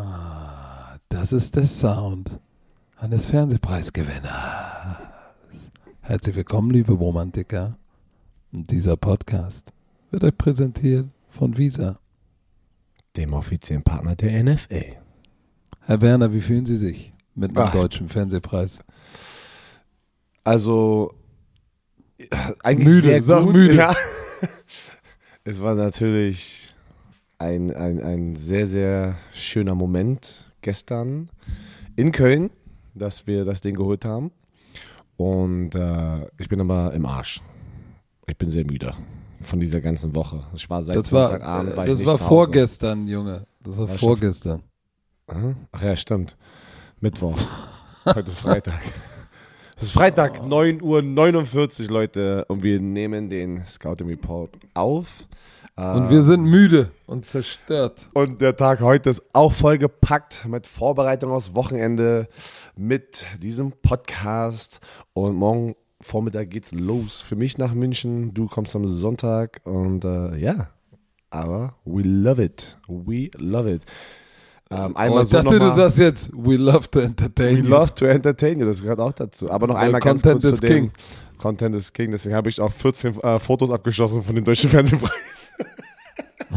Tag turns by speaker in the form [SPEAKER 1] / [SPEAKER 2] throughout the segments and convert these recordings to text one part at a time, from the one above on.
[SPEAKER 1] Ah, das ist der Sound eines Fernsehpreisgewinners. Herzlich willkommen, liebe Romantiker. Dieser Podcast wird euch präsentiert von Visa.
[SPEAKER 2] Dem offiziellen Partner der NFL.
[SPEAKER 1] Herr Werner, wie fühlen Sie sich mit einem
[SPEAKER 2] Ach.
[SPEAKER 1] deutschen Fernsehpreis?
[SPEAKER 2] Also, äh, eigentlich
[SPEAKER 1] Müde,
[SPEAKER 2] sehr gut.
[SPEAKER 1] müde.
[SPEAKER 2] Ja. Es war natürlich ein, ein, ein sehr, sehr schöner Moment gestern in Köln, dass wir das Ding geholt haben. Und äh, ich bin aber im Arsch. Ich bin sehr müde von dieser ganzen Woche. Ich war seit
[SPEAKER 1] Das war,
[SPEAKER 2] Sonntagabend
[SPEAKER 1] äh, das war vorgestern, Junge. Das war
[SPEAKER 2] War
[SPEAKER 1] vorgestern.
[SPEAKER 2] Ach ja, stimmt. Mittwoch. Heute ist Freitag. Es ist Freitag, 9.49 Uhr, Leute. Und wir nehmen den Scouting Report auf.
[SPEAKER 1] Und wir sind müde und zerstört.
[SPEAKER 2] Und der Tag heute ist auch vollgepackt mit Vorbereitung aufs Wochenende, mit diesem Podcast. Und morgen Vormittag geht's los für mich nach München. Du kommst am Sonntag und äh, ja, aber we love it. We love it. Ähm,
[SPEAKER 1] Oh,
[SPEAKER 2] einmal
[SPEAKER 1] ich
[SPEAKER 2] so
[SPEAKER 1] dachte, du sagst jetzt, we love to entertain
[SPEAKER 2] We
[SPEAKER 1] you.
[SPEAKER 2] love to entertain you, das gehört auch dazu. Aber noch
[SPEAKER 1] Weil
[SPEAKER 2] einmal ganz
[SPEAKER 1] Content
[SPEAKER 2] kurz
[SPEAKER 1] is
[SPEAKER 2] zu dem
[SPEAKER 1] king.
[SPEAKER 2] Content is King. Deswegen habe ich auch 14 äh, Fotos abgeschossen von dem Deutschen Fernsehpreis.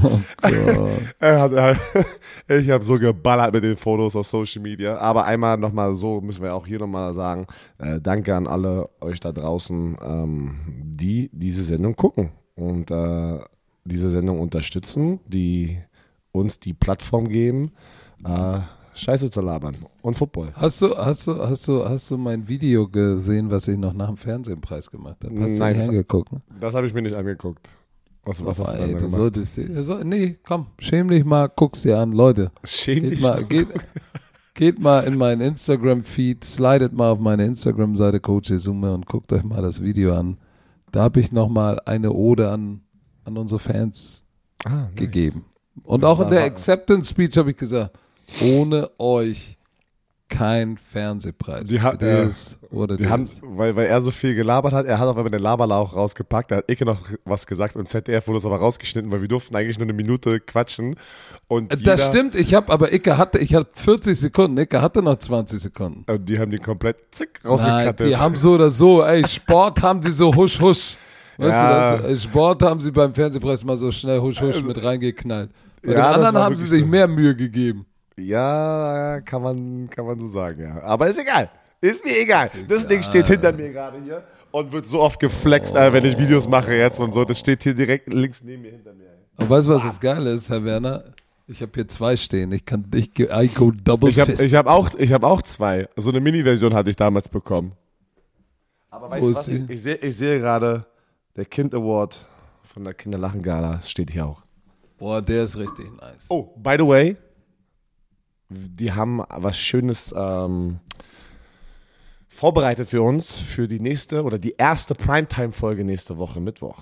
[SPEAKER 1] Oh Gott.
[SPEAKER 2] Ich habe so geballert mit den Fotos auf Social Media. Aber einmal nochmal so, müssen wir auch hier nochmal sagen, äh, danke an alle euch da draußen, ähm, die diese Sendung gucken und äh, diese Sendung unterstützen, die uns die Plattform geben, äh, Scheiße zu labern und Football.
[SPEAKER 1] Hast du, hast du, hast du, hast du mein Video gesehen, was ich noch nach dem Fernsehpreis gemacht habe? Hast
[SPEAKER 2] Nein,
[SPEAKER 1] du nicht angeguckt? Ne?
[SPEAKER 2] Das habe ich mir nicht angeguckt. Was, was hast du
[SPEAKER 1] Ey,
[SPEAKER 2] denn da
[SPEAKER 1] du
[SPEAKER 2] gemacht?
[SPEAKER 1] solltest so, nee, komm, schäm dich mal, guck's dir an, Leute.
[SPEAKER 2] Schäm dich
[SPEAKER 1] mal, geht, geht mal in meinen Instagram-Feed, slidet mal auf meine Instagram-Seite Coach Summe und guckt euch mal das Video an. Da habe ich nochmal eine Ode an, an unsere Fans
[SPEAKER 2] Ah, nice.
[SPEAKER 1] gegeben. Und
[SPEAKER 2] Das
[SPEAKER 1] auch in der Acceptance Speech habe ich gesagt, ohne euch kein Fernsehpreis.
[SPEAKER 2] Die hat- ja.
[SPEAKER 1] is what
[SPEAKER 2] Die haben, weil, weil er so viel gelabert hat, er hat auf einmal den Laberlauch rausgepackt, da hat Icke noch was gesagt, im ZDF wurde es aber rausgeschnitten, weil wir durften eigentlich nur eine Minute quatschen. Und
[SPEAKER 1] Das stimmt, ich habe aber Icke hatte, ich hatte 40 Sekunden, Icke hatte noch 20 Sekunden.
[SPEAKER 2] Und die haben die komplett zick
[SPEAKER 1] Nein,
[SPEAKER 2] rausgekattet.
[SPEAKER 1] die haben so oder so, ey, Sport haben sie so husch husch. Weißt
[SPEAKER 2] Ja.
[SPEAKER 1] du, das, Sport haben sie beim Fernsehpreis mal so schnell husch husch mit reingeknallt. Bei
[SPEAKER 2] Ja,
[SPEAKER 1] den anderen haben sie sich mehr Mühe gegeben.
[SPEAKER 2] Ja, kann man, kann man so sagen, ja. Aber ist egal. Ist mir egal. Das Ding steht hinter mir gerade hier und wird so oft geflext, äh, wenn ich Videos mache jetzt und so. Das steht hier direkt links neben mir hinter mir.
[SPEAKER 1] Und weißt du, was das Geile ist, Herr Werner? Ich habe hier zwei stehen. Ich kann, ich, ge- I go double
[SPEAKER 2] Ich habe
[SPEAKER 1] fist.
[SPEAKER 2] ich hab auch, ich hab auch zwei. So eine Mini-Version hatte ich damals bekommen. Aber weißt du
[SPEAKER 1] ist
[SPEAKER 2] was? Ich, ich sehe ich sehe gerade, der Kind Award von der Kinderlachen-Gala steht hier auch.
[SPEAKER 1] Boah, der ist richtig nice.
[SPEAKER 2] Oh, by the way, die haben was Schönes ähm, vorbereitet für uns, für die nächste oder die erste Primetime-Folge nächste Woche, Mittwoch.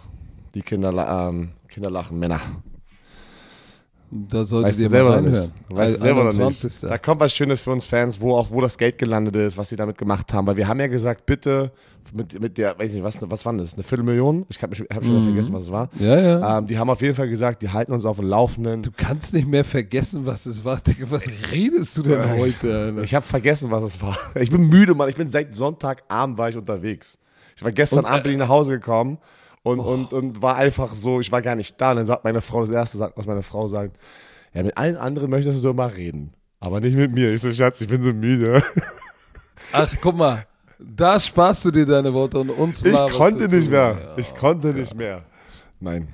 [SPEAKER 2] Die Kinderla ähm, Kinderlachen Männer.
[SPEAKER 1] Da solltet
[SPEAKER 2] Weißt du
[SPEAKER 1] ihr
[SPEAKER 2] selber
[SPEAKER 1] mal reinhören.
[SPEAKER 2] nicht. Weißt du selber noch
[SPEAKER 1] 21.
[SPEAKER 2] nicht. Da kommt was Schönes für uns Fans, wo auch wo das Geld gelandet ist, was sie damit gemacht haben. Weil wir haben ja gesagt, bitte mit, mit der, weiß nicht, was, was war das? Eine Viertelmillion? Ich habe hab schon wieder vergessen, was es war.
[SPEAKER 1] Mhm. Ja, ja.
[SPEAKER 2] Ähm, die haben auf jeden Fall gesagt, die halten uns auf dem Laufenden.
[SPEAKER 1] Du kannst nicht mehr vergessen, was es war. Digga, was redest du denn heute? Alter?
[SPEAKER 2] Ich habe vergessen, was es war. Ich bin müde, Mann. Ich bin seit Sonntagabend war ich unterwegs. Ich war gestern
[SPEAKER 1] Und,
[SPEAKER 2] Abend bin ich nach Hause gekommen
[SPEAKER 1] Oh.
[SPEAKER 2] und, und, und war einfach so, ich war gar nicht da. Und dann sagt meine Frau, das erste, was meine Frau sagt, ja, mit allen anderen möchtest du immer reden. Aber nicht mit mir. Ich so, Schatz, ich bin so müde.
[SPEAKER 1] Ach, guck mal. Da sparst du dir deine Worte und uns
[SPEAKER 2] Ich
[SPEAKER 1] laberst
[SPEAKER 2] konnte nicht mehr.
[SPEAKER 1] Ja.
[SPEAKER 2] Ich konnte nicht mehr. Nein.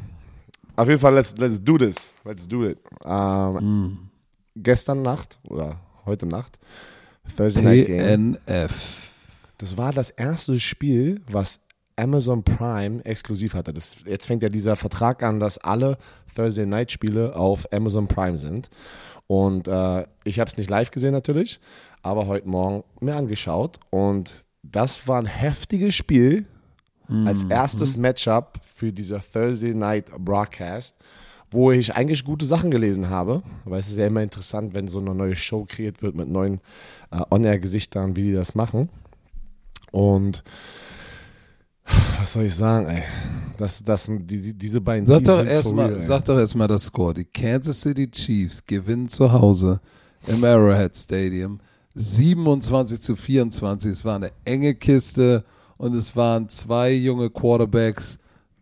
[SPEAKER 2] Auf jeden Fall, let's, let's do this. Let's do it. Ähm,
[SPEAKER 1] Mm.
[SPEAKER 2] Gestern Nacht oder heute Nacht, Thursday Night Game. Das war das erste Spiel, was Amazon Prime exklusiv hatte. Das, jetzt fängt ja dieser Vertrag an, dass alle Thursday Night Spiele auf Amazon Prime sind. Und äh, ich habe es nicht live gesehen natürlich, aber heute Morgen mir angeschaut. Und das war ein heftiges Spiel als erstes Matchup für dieser Thursday Night Broadcast, wo ich eigentlich gute Sachen gelesen habe. Weil es ist ja immer interessant, wenn so eine neue Show kreiert wird mit neuen äh, On-Air-Gesichtern, wie die das machen. Und Was soll ich sagen, ey? Das, das sind die, die, diese beiden
[SPEAKER 1] Sag
[SPEAKER 2] Teams
[SPEAKER 1] doch
[SPEAKER 2] real, ey.
[SPEAKER 1] sag doch erstmal das Score. Die Kansas City Chiefs gewinnen zu Hause im Arrowhead Stadium 27 zu 24. Es war eine enge Kiste und es waren zwei junge Quarterbacks,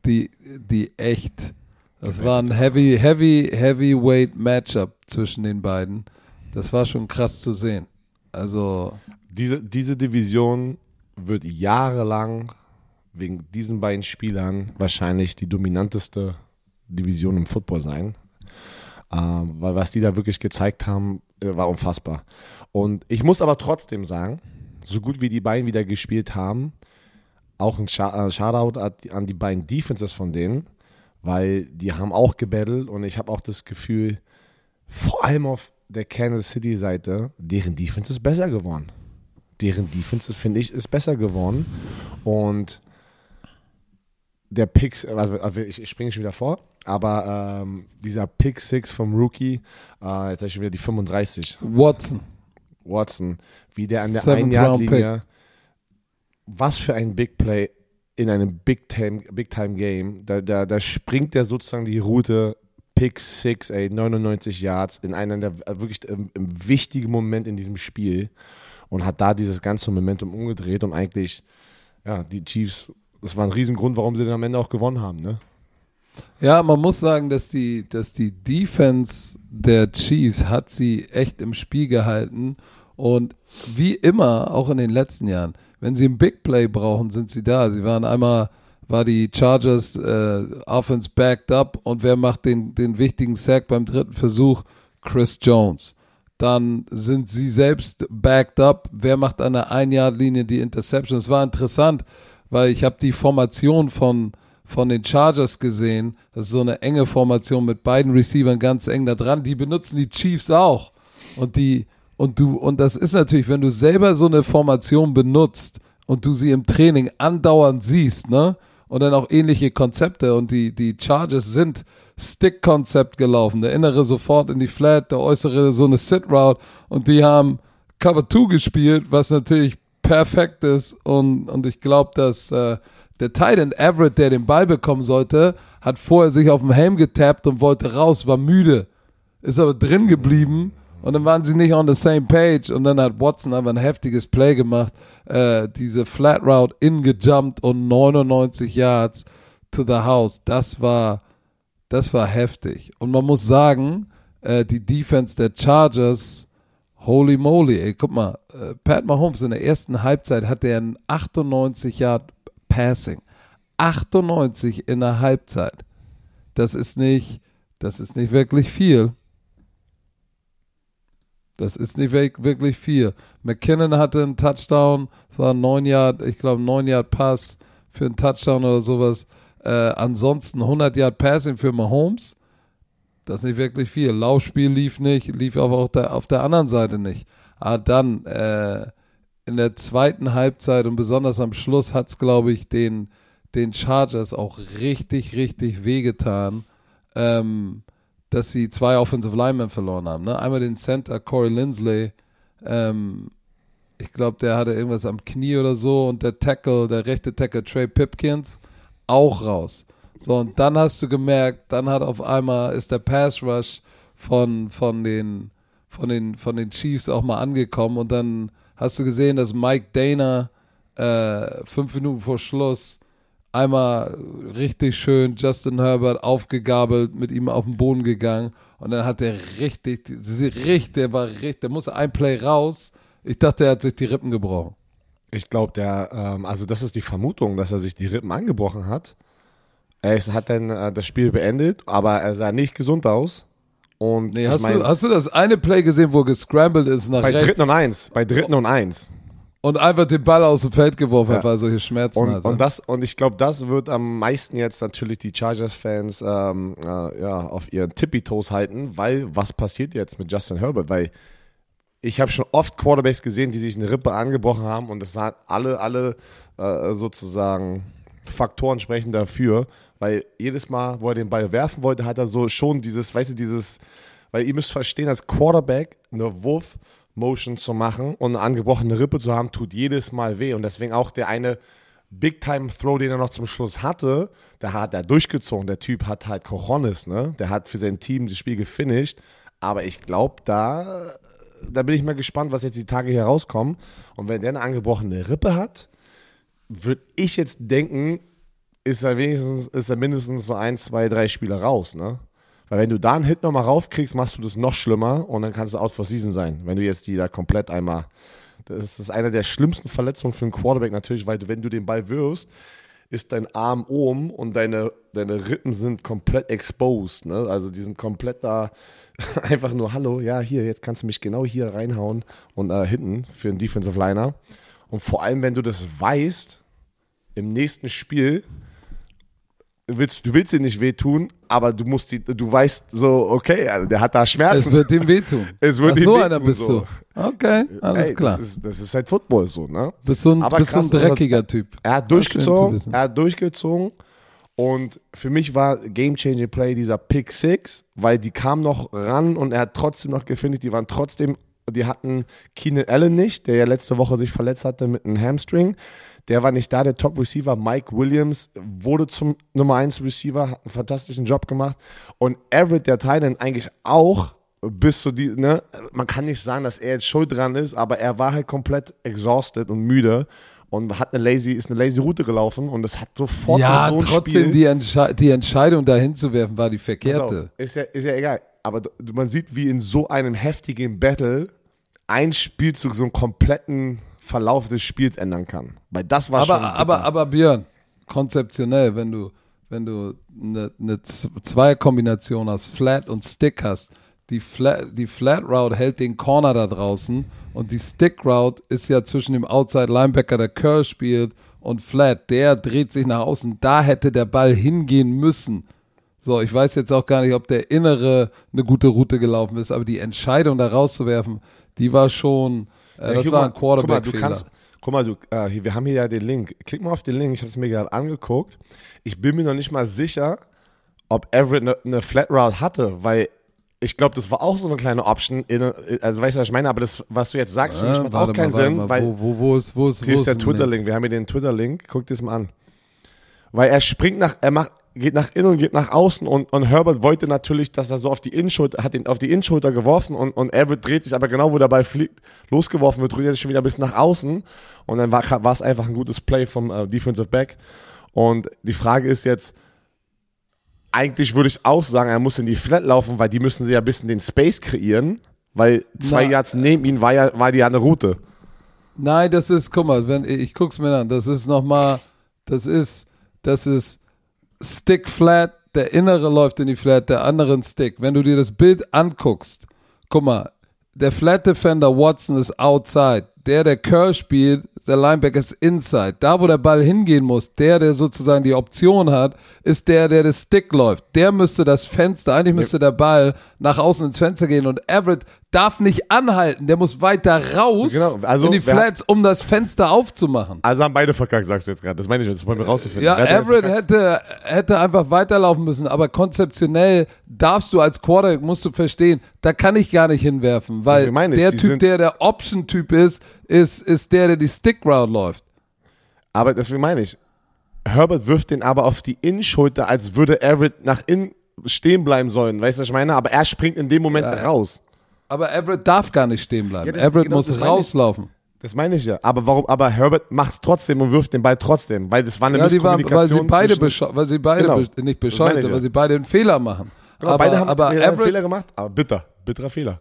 [SPEAKER 1] die, die echt, das war ein heavy, heavy, heavyweight Matchup zwischen den beiden. Das war schon krass zu sehen. Also,
[SPEAKER 2] Diese, diese Division wird jahrelang wegen diesen beiden Spielern wahrscheinlich die dominanteste Division im Football sein. Ähm, weil was die da wirklich gezeigt haben, äh, war unfassbar. Und ich muss aber trotzdem sagen, so gut wie die beiden wieder gespielt haben, auch ein äh, Shoutout an die- an die beiden Defenses von denen, weil die haben auch gebettelt und ich habe auch das Gefühl, vor allem auf der Kansas City Seite, deren Defense ist besser geworden. Deren Defense, finde ich, ist besser geworden. Und der Pick, also also ich, springe schon wieder vor, aber ähm, dieser Pick 6 vom Rookie, äh, jetzt habe ich schon wieder die 35,
[SPEAKER 1] Watson.
[SPEAKER 2] Watson, wie der an der
[SPEAKER 1] Seventh
[SPEAKER 2] Ein-Yard-Linie, was für ein Big Play in einem Big Time, Big Time da, da, da springt der sozusagen die Route, Pick 6, ey, 99 Yards, in einem der äh, wirklich im, im wichtigen Moment in diesem Spiel und hat da dieses ganze Momentum umgedreht und eigentlich, ja, die Chiefs, das war ein Riesengrund, warum sie dann am Ende auch gewonnen haben, ne?
[SPEAKER 1] Ja, man muss sagen, dass die, dass die Defense der Chiefs hat sie echt im Spiel gehalten. Und wie immer, auch in den letzten Jahren, wenn sie ein Big Play brauchen, sind sie da. Sie waren einmal, war die Chargers äh, Offense backed up und wer macht den, den wichtigen Sack beim dritten Versuch? Chris Jones. Dann sind sie selbst backed up. Wer macht an der Ein-Yard-Linie die Interception? Es war interessant, weil ich habe die Formation von von den Chargers gesehen. Das ist so eine enge Formation mit beiden Receivern ganz eng da dran. Die benutzen die Chiefs auch. Und die, und du, und das ist natürlich, wenn du selber so eine Formation benutzt und du sie im Training andauernd siehst, ne? Und dann auch ähnliche Konzepte und die, die Chargers sind Stick-Konzept gelaufen. Der innere sofort in die Flat, der äußere so eine Sit-Route und die haben Cover 2 gespielt, was natürlich perfekt ist und, und ich glaube, dass äh, der Titan Everett, der den Ball bekommen sollte, hat vorher sich auf den Helm getappt und wollte raus, war müde, ist aber drin geblieben und dann waren sie nicht on the same page und dann hat Watson einfach ein heftiges Play gemacht, äh, diese Flat Route ingejumpt und 99 Yards to the house. Das war, das war heftig. Und man muss sagen, äh, die Defense der Chargers, holy moly, ey, guck mal, äh, Pat Mahomes in der ersten Halbzeit hatte er einen 98 Yard Passing. 98 in der Halbzeit. Das ist nicht, das ist nicht wirklich viel. Das ist nicht wirk- wirklich viel. McKinnon hatte einen Touchdown, es war ein 9 Yard, ich glaube 9 Yard Pass für einen Touchdown oder sowas. Äh, ansonsten 100 Yard Passing für Mahomes. Das ist nicht wirklich viel. Laufspiel lief nicht, lief aber auch der, auf der anderen Seite nicht. Aber dann äh, in der zweiten Halbzeit und besonders am Schluss hat es, glaube ich, den, den Chargers auch richtig, richtig wehgetan, ähm, dass sie zwei Offensive Linemen verloren haben. Ne? Einmal den Center Corey Lindsley, ähm, ich glaube, der hatte irgendwas am Knie oder so und der Tackle, der rechte Tackle Trey Pipkins, auch raus. So, und dann hast du gemerkt, dann hat auf einmal ist der Pass Rush von, von, den, von, den, von den Chiefs auch mal angekommen und dann hast du gesehen, dass Mike Dana äh, fünf Minuten vor Schluss einmal richtig schön Justin Herbert aufgegabelt, mit ihm auf den Boden gegangen und dann hat er richtig, richtig, der war richtig, der musste ein Play raus. Ich dachte, er hat sich die Rippen gebrochen.
[SPEAKER 2] Ich glaube, der, ähm, also das ist die Vermutung, dass er sich die Rippen angebrochen hat. Er ist, hat dann äh, das Spiel beendet, aber er sah nicht gesund aus. Und
[SPEAKER 1] Nee, hast,
[SPEAKER 2] mein,
[SPEAKER 1] du, hast du das eine Play gesehen, wo er gescrambled ist nach
[SPEAKER 2] bei
[SPEAKER 1] rechts
[SPEAKER 2] dritten und eins, bei dritten und eins.
[SPEAKER 1] und einfach den Ball aus dem Feld geworfen
[SPEAKER 2] Ja.
[SPEAKER 1] hat, weil er solche Schmerzen
[SPEAKER 2] Und,
[SPEAKER 1] hatte?
[SPEAKER 2] und, das, und ich glaube, das wird am meisten jetzt natürlich die Chargers-Fans ähm, äh, ja, auf ihren Tippy-Toes halten, weil was passiert jetzt mit Justin Herbert? Weil ich habe schon oft Quarterbacks gesehen, die sich eine Rippe angebrochen haben und das hat alle, alle äh, sozusagen Faktoren sprechen dafür, weil jedes Mal, wo er den Ball werfen wollte, hat er so schon dieses, weißt du, dieses, weil ihr müsst verstehen, als Quarterback eine Wurf-Motion zu machen und eine angebrochene Rippe zu haben, tut jedes Mal weh und deswegen auch der eine Big-Time-Throw, den er noch zum Schluss hatte, da hat er durchgezogen. Der Typ hat halt Cojones, ne? Der hat für sein Team das Spiel gefinisht. Aber ich glaube, da, da bin ich mal gespannt, was jetzt die Tage hier rauskommen. Und wenn der eine angebrochene Rippe hat, würde ich jetzt denken, ist er wenigstens, ist er mindestens so ein, zwei, drei Spiele raus, ne? Weil wenn du da einen Hit nochmal raufkriegst, machst du das noch schlimmer und dann kannst du out for season sein. Wenn du jetzt die da komplett einmal das ist eine der schlimmsten Verletzungen für einen Quarterback natürlich, weil wenn du den Ball wirfst, ist dein Arm oben und deine, deine Rippen sind komplett exposed. Ne? Also die sind komplett da einfach nur, hallo, ja, hier, jetzt kannst du mich genau hier reinhauen und äh, hinten für einen Defensive Liner. Und vor allem, wenn du das weißt, im nächsten Spiel willst, du willst dir nicht wehtun, aber du musst die, du weißt so, okay, also der hat da Schmerzen.
[SPEAKER 1] Es wird ihm wehtun.
[SPEAKER 2] Es wird
[SPEAKER 1] Ach,
[SPEAKER 2] ihm
[SPEAKER 1] so
[SPEAKER 2] wehtun,
[SPEAKER 1] einer bist
[SPEAKER 2] so.
[SPEAKER 1] du. Okay, alles
[SPEAKER 2] Ey,
[SPEAKER 1] klar.
[SPEAKER 2] Das ist, das ist halt Football so, ne?
[SPEAKER 1] bist so ein,
[SPEAKER 2] Aber
[SPEAKER 1] bist so ein
[SPEAKER 2] krass, dass er-
[SPEAKER 1] dreckiger Typ.
[SPEAKER 2] Er hat durchgezogen, er hat durchgezogen und für mich war Game Changing Play dieser Pick Six, weil die kam noch ran und er hat trotzdem noch gefinisht, die waren trotzdem, die hatten Keenan Allen nicht, der ja letzte Woche sich verletzt hatte mit einem Hamstring. Der war nicht da, der Top Receiver Mike Williams wurde zum Nummer 1 Receiver, hat einen fantastischen Job gemacht und Everett, der Thailand, eigentlich auch bis zu die, ne, man kann nicht sagen, dass er jetzt schuld dran ist, aber er war halt komplett exhausted und müde und hat eine lazy, ist eine lazy Route gelaufen und das hat sofort
[SPEAKER 1] Ja,
[SPEAKER 2] so
[SPEAKER 1] trotzdem
[SPEAKER 2] Spiel,
[SPEAKER 1] die, Entsche die Entscheidung dahin zu werfen war die
[SPEAKER 2] Pass auf,
[SPEAKER 1] verkehrte.
[SPEAKER 2] ist ja, ist ja egal, aber man sieht, wie in so einem heftigen Battle ein Spielzug so einen kompletten Verlauf des Spiels ändern kann, weil das war schon
[SPEAKER 1] Aber, aber,
[SPEAKER 2] bitter.
[SPEAKER 1] aber Björn, konzeptionell, wenn du, wenn du eine, eine Zweierkombination aus Flat und Stick hast, die Flat, die Flat Route hält den Corner da draußen und die Stick Route ist ja zwischen dem Outside Linebacker, der Curl spielt, und Flat, der dreht sich nach außen. Da hätte der Ball hingehen müssen. So, ich weiß jetzt auch gar nicht, ob der Innere eine gute Route gelaufen ist, aber die Entscheidung da rauszuwerfen, die war schon,
[SPEAKER 2] Ja,
[SPEAKER 1] das
[SPEAKER 2] guck
[SPEAKER 1] war
[SPEAKER 2] mal,
[SPEAKER 1] ein
[SPEAKER 2] guck mal, du kannst, guck mal, du, äh, hier, wir haben hier ja den Link. Klick mal auf den Link. Ich habe es mir gerade angeguckt. Ich bin mir noch nicht mal sicher, ob Everett eine ne Flat Route hatte, weil ich glaube, das war auch so eine kleine Option. In, also weißt du, was ich meine? Aber das, was du jetzt sagst,
[SPEAKER 1] Äh,
[SPEAKER 2] macht auch keinen
[SPEAKER 1] mal,
[SPEAKER 2] Sinn,
[SPEAKER 1] mal,
[SPEAKER 2] weil
[SPEAKER 1] wo, wo, wo ist, wo ist,
[SPEAKER 2] hier
[SPEAKER 1] wo
[SPEAKER 2] ist der Twitter-Link. Wir haben hier den Twitter-Link. Guck dir das mal an. Weil er springt nach, er macht, geht nach innen und geht nach außen und, und Herbert wollte natürlich, dass er so auf die Innenschulter, hat ihn auf die Innenschulter geworfen und, und Everett dreht sich aber genau, wo der Ball fliegt, losgeworfen wird, dreht er sich schon wieder bis nach außen und dann war, war es einfach ein gutes Play vom äh, Defensive Back. Und die Frage ist jetzt, eigentlich würde ich auch sagen, er muss in die Flat laufen, weil die müssen sie ja ein bisschen den Space kreieren, weil zwei
[SPEAKER 1] Na,
[SPEAKER 2] Yards neben ihm war ja, war die ja eine Route.
[SPEAKER 1] Nein, das ist, guck mal, wenn, ich guck's mir an, das ist nochmal, das ist, das ist Stick Flat, der innere läuft in die Flat, der andere in Stick. Wenn du dir das Bild anguckst, guck mal, der Flat Defender Watson ist outside, der, der Curl spielt, der Linebacker ist inside. Da, wo der Ball hingehen muss, der, der sozusagen die Option hat, ist der, der das Stick läuft. Der müsste das Fenster, eigentlich müsste der Ball nach außen ins Fenster gehen und Everett darf nicht anhalten, der muss weiter raus
[SPEAKER 2] Genau, also
[SPEAKER 1] in die Flats, um das Fenster aufzumachen.
[SPEAKER 2] Also haben beide verkackt, sagst du jetzt gerade. Das meine ich jetzt, das wollen wir rauszufinden.
[SPEAKER 1] Ja, Everett hätte, hätte einfach weiterlaufen müssen, aber konzeptionell darfst du als Quarterback, musst du verstehen, da kann ich gar nicht hinwerfen, weil
[SPEAKER 2] ich,
[SPEAKER 1] der Typ, der der Option-Typ ist, ist, ist der, der die Stick-Route läuft.
[SPEAKER 2] Aber deswegen meine ich, Herbert wirft den aber auf die Innenschulter, als würde Everett nach innen stehen bleiben sollen. Weißt du, was ich meine? Aber er springt in dem Moment raus.
[SPEAKER 1] Aber Everett darf gar nicht stehen bleiben.
[SPEAKER 2] Ja, das-
[SPEAKER 1] Everett
[SPEAKER 2] genau,
[SPEAKER 1] muss
[SPEAKER 2] das meine ich.
[SPEAKER 1] rauslaufen.
[SPEAKER 2] Das meine ich ja. Aber warum? Aber Herbert macht es trotzdem und wirft den Ball trotzdem, weil das war eine
[SPEAKER 1] Ja, die waren, weil
[SPEAKER 2] Misskommunikation
[SPEAKER 1] sie beide,
[SPEAKER 2] zwischen,
[SPEAKER 1] weil sie beide
[SPEAKER 2] Genau.
[SPEAKER 1] be nicht bescheuert sind,
[SPEAKER 2] ja.
[SPEAKER 1] weil sie beide einen Fehler machen.
[SPEAKER 2] Genau,
[SPEAKER 1] aber
[SPEAKER 2] beide haben
[SPEAKER 1] aber
[SPEAKER 2] einen
[SPEAKER 1] Everett,
[SPEAKER 2] Fehler gemacht, aber bitter, bitterer Fehler.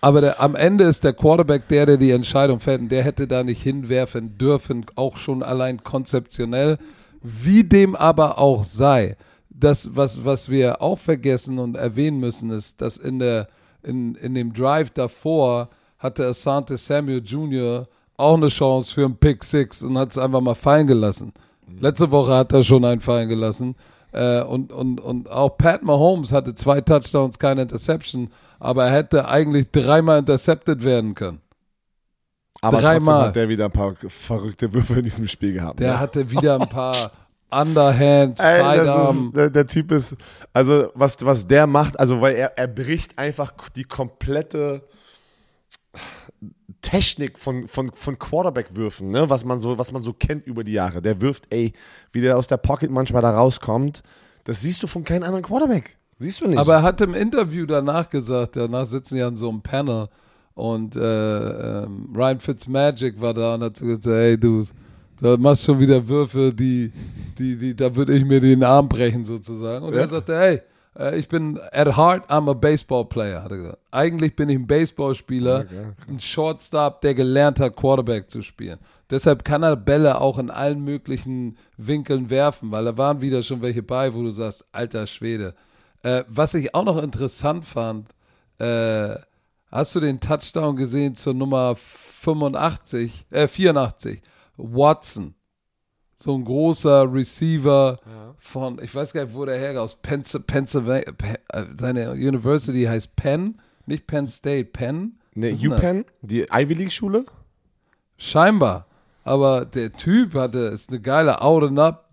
[SPEAKER 1] Aber der, am Ende ist der Quarterback der, der die Entscheidung fällt. Und der hätte da nicht hinwerfen dürfen, auch schon allein konzeptionell. Wie dem aber auch sei, das, was, was wir auch vergessen und erwähnen müssen, ist, dass in, der, in, in dem Drive davor hatte Asante Samuel Jr. auch eine Chance für einen Pick Six und hat es einfach mal fallen gelassen. Letzte Woche hat er schon einen fallen gelassen. Äh, und, und, und auch Pat Mahomes hatte zwei Touchdowns, keine Interception, aber er hätte eigentlich dreimal intercepted werden können.
[SPEAKER 2] Aber
[SPEAKER 1] Dreimal.
[SPEAKER 2] hat der wieder ein paar verrückte Würfe in diesem Spiel gehabt.
[SPEAKER 1] Der
[SPEAKER 2] ne?
[SPEAKER 1] hatte wieder ein paar Underhand,
[SPEAKER 2] Ey,
[SPEAKER 1] Sidearm.
[SPEAKER 2] der, der Typ ist, also was, was der macht, also weil er, er bricht einfach die komplette Technik von, von, von Quarterback-Würfen, ne? was, man so, was man so kennt über die Jahre. Der wirft, ey, wie der aus der Pocket manchmal da rauskommt, das siehst du von keinem anderen Quarterback. Siehst du nicht.
[SPEAKER 1] Aber er hat im Interview danach gesagt, danach sitzen ja in so einem Panel und äh, ähm, Ryan Fitzmagic war da und hat gesagt, hey du, da machst schon wieder Würfe, die, die, die, da würde ich mir den Arm brechen sozusagen. Und
[SPEAKER 2] Ja.
[SPEAKER 1] er sagte, hey, äh, ich bin at heart, I'm a baseball player, hat er gesagt. Eigentlich bin ich ein Baseballspieler, ein Shortstop, der gelernt hat, Quarterback zu spielen. Deshalb kann er Bälle auch in allen möglichen Winkeln werfen, weil da waren wieder schon welche bei, wo du sagst, alter Schwede. Äh, was ich auch noch interessant fand, äh, hast du den Touchdown gesehen zur Nummer 85, äh, 84? Watson. So ein großer Receiver von, ich weiß gar nicht, wo der herkommt, aus Penn- Pennsylvania, Penn, äh, seine University heißt Penn, nicht Penn State, Penn.
[SPEAKER 2] ne? UPenn, die Ivy League-Schule?
[SPEAKER 1] Scheinbar. Aber der Typ hatte, ist eine geile Out and Up,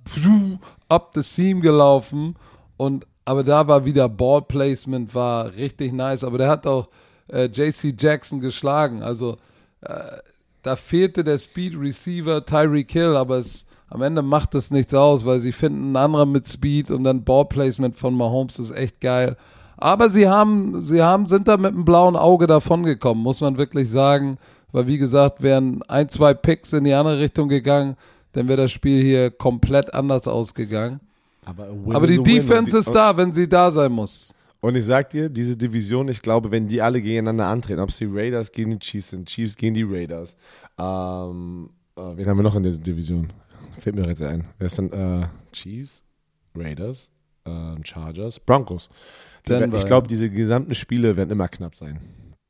[SPEAKER 1] up the seam gelaufen und aber da war wieder Ball Placement, war richtig nice. Aber der hat auch äh, JC Jackson geschlagen. Also äh, da fehlte der Speed Receiver Tyreek Hill, aber es, am Ende macht es nichts aus, weil sie finden einen anderen mit Speed und dann Ball Placement von Mahomes ist echt geil. Aber sie haben, sie haben, sind da mit einem blauen Auge davongekommen, muss man wirklich sagen. Weil wie gesagt, wären ein, zwei Picks in die andere Richtung gegangen, dann wäre das Spiel hier komplett anders ausgegangen.
[SPEAKER 2] Aber,
[SPEAKER 1] Aber die. Defense ist da, wenn sie da sein muss.
[SPEAKER 2] Und ich sag dir, diese Division, ich glaube, wenn die alle gegeneinander antreten, ob es die Raiders gegen die Chiefs sind, Chiefs gegen die Raiders, ähm, äh, wen haben wir noch in dieser Division? Fällt mir jetzt ein. Wer ist denn, äh, Chiefs, Raiders, ähm, Chargers, Broncos.
[SPEAKER 1] Denver,
[SPEAKER 2] ich glaube, diese gesamten Spiele werden immer knapp sein.